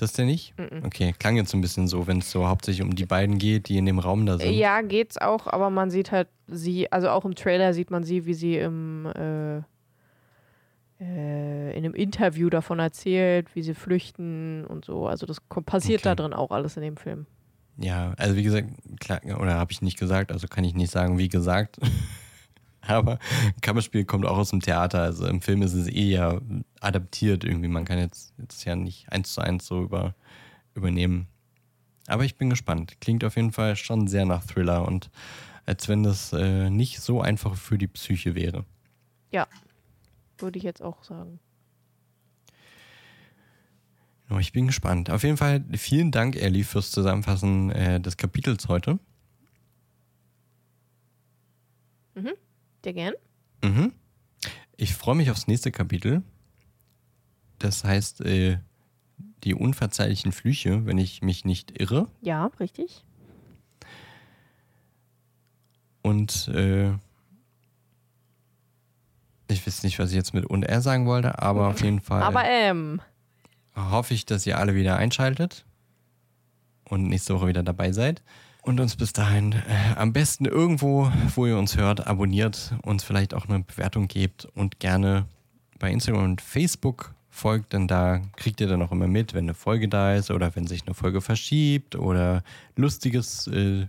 [SPEAKER 2] Das der nicht? Okay, klang jetzt ein bisschen so, wenn es so hauptsächlich um die beiden geht, die in dem Raum da sind.
[SPEAKER 1] Ja, geht's auch, aber man sieht halt sie, also auch im Trailer sieht man sie, wie sie im äh, äh, in einem Interview davon erzählt, wie sie flüchten und so. Also das passiert okay. da drin auch alles in dem Film.
[SPEAKER 2] Ja, also wie gesagt, klar, oder habe ich nicht gesagt, also kann ich nicht sagen, wie gesagt. Aber Kammerspiel kommt auch aus dem Theater. Also im Film ist es eh ja adaptiert irgendwie. Man kann jetzt, jetzt ja nicht eins zu eins so über, übernehmen. Aber ich bin gespannt. Klingt auf jeden Fall schon sehr nach Thriller und als wenn das äh, nicht so einfach für die Psyche wäre.
[SPEAKER 1] Ja, würde ich jetzt auch sagen.
[SPEAKER 2] Ich bin gespannt. Auf jeden Fall vielen Dank, Ellie, fürs Zusammenfassen äh, des Kapitels heute.
[SPEAKER 1] Mhm. Dir gern?
[SPEAKER 2] Mhm. Ich freue mich aufs nächste Kapitel. Das heißt, äh, die unverzeihlichen Flüche, wenn ich mich nicht irre.
[SPEAKER 1] Ja, richtig.
[SPEAKER 2] Und äh, ich weiß nicht, was ich jetzt mit und er sagen wollte, aber auf jeden Fall.
[SPEAKER 1] Aber ähm.
[SPEAKER 2] Hoffe ich, dass ihr alle wieder einschaltet und nächste Woche wieder dabei seid und uns bis dahin äh, am besten irgendwo, wo ihr uns hört, abonniert, uns vielleicht auch eine Bewertung gebt und gerne bei Instagram und Facebook folgt, denn da kriegt ihr dann auch immer mit, wenn eine Folge da ist oder wenn sich eine Folge verschiebt oder lustiges äh,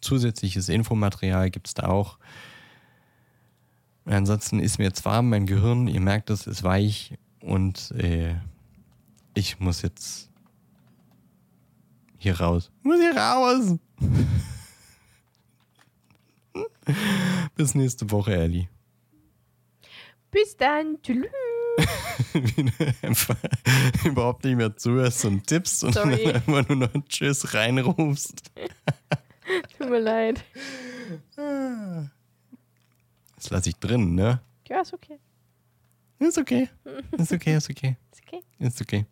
[SPEAKER 2] zusätzliches Infomaterial gibt es da auch. Ansonsten ist mir jetzt warm, mein Gehirn, ihr merkt es, ist weich und äh, ich muss jetzt hier raus. Ich muss hier raus. Bis nächste Woche, Ellie.
[SPEAKER 1] Bis dann. Tschüss.
[SPEAKER 2] Wie du einfach überhaupt nicht mehr zuhörst und tippst und dann einfach nur noch Tschüss reinrufst.
[SPEAKER 1] Tut mir leid.
[SPEAKER 2] Das lasse ich drin, ne?
[SPEAKER 1] Ja, ist okay.
[SPEAKER 2] Ist okay. Ist okay, ist okay.
[SPEAKER 1] Ist okay.
[SPEAKER 2] Ist okay.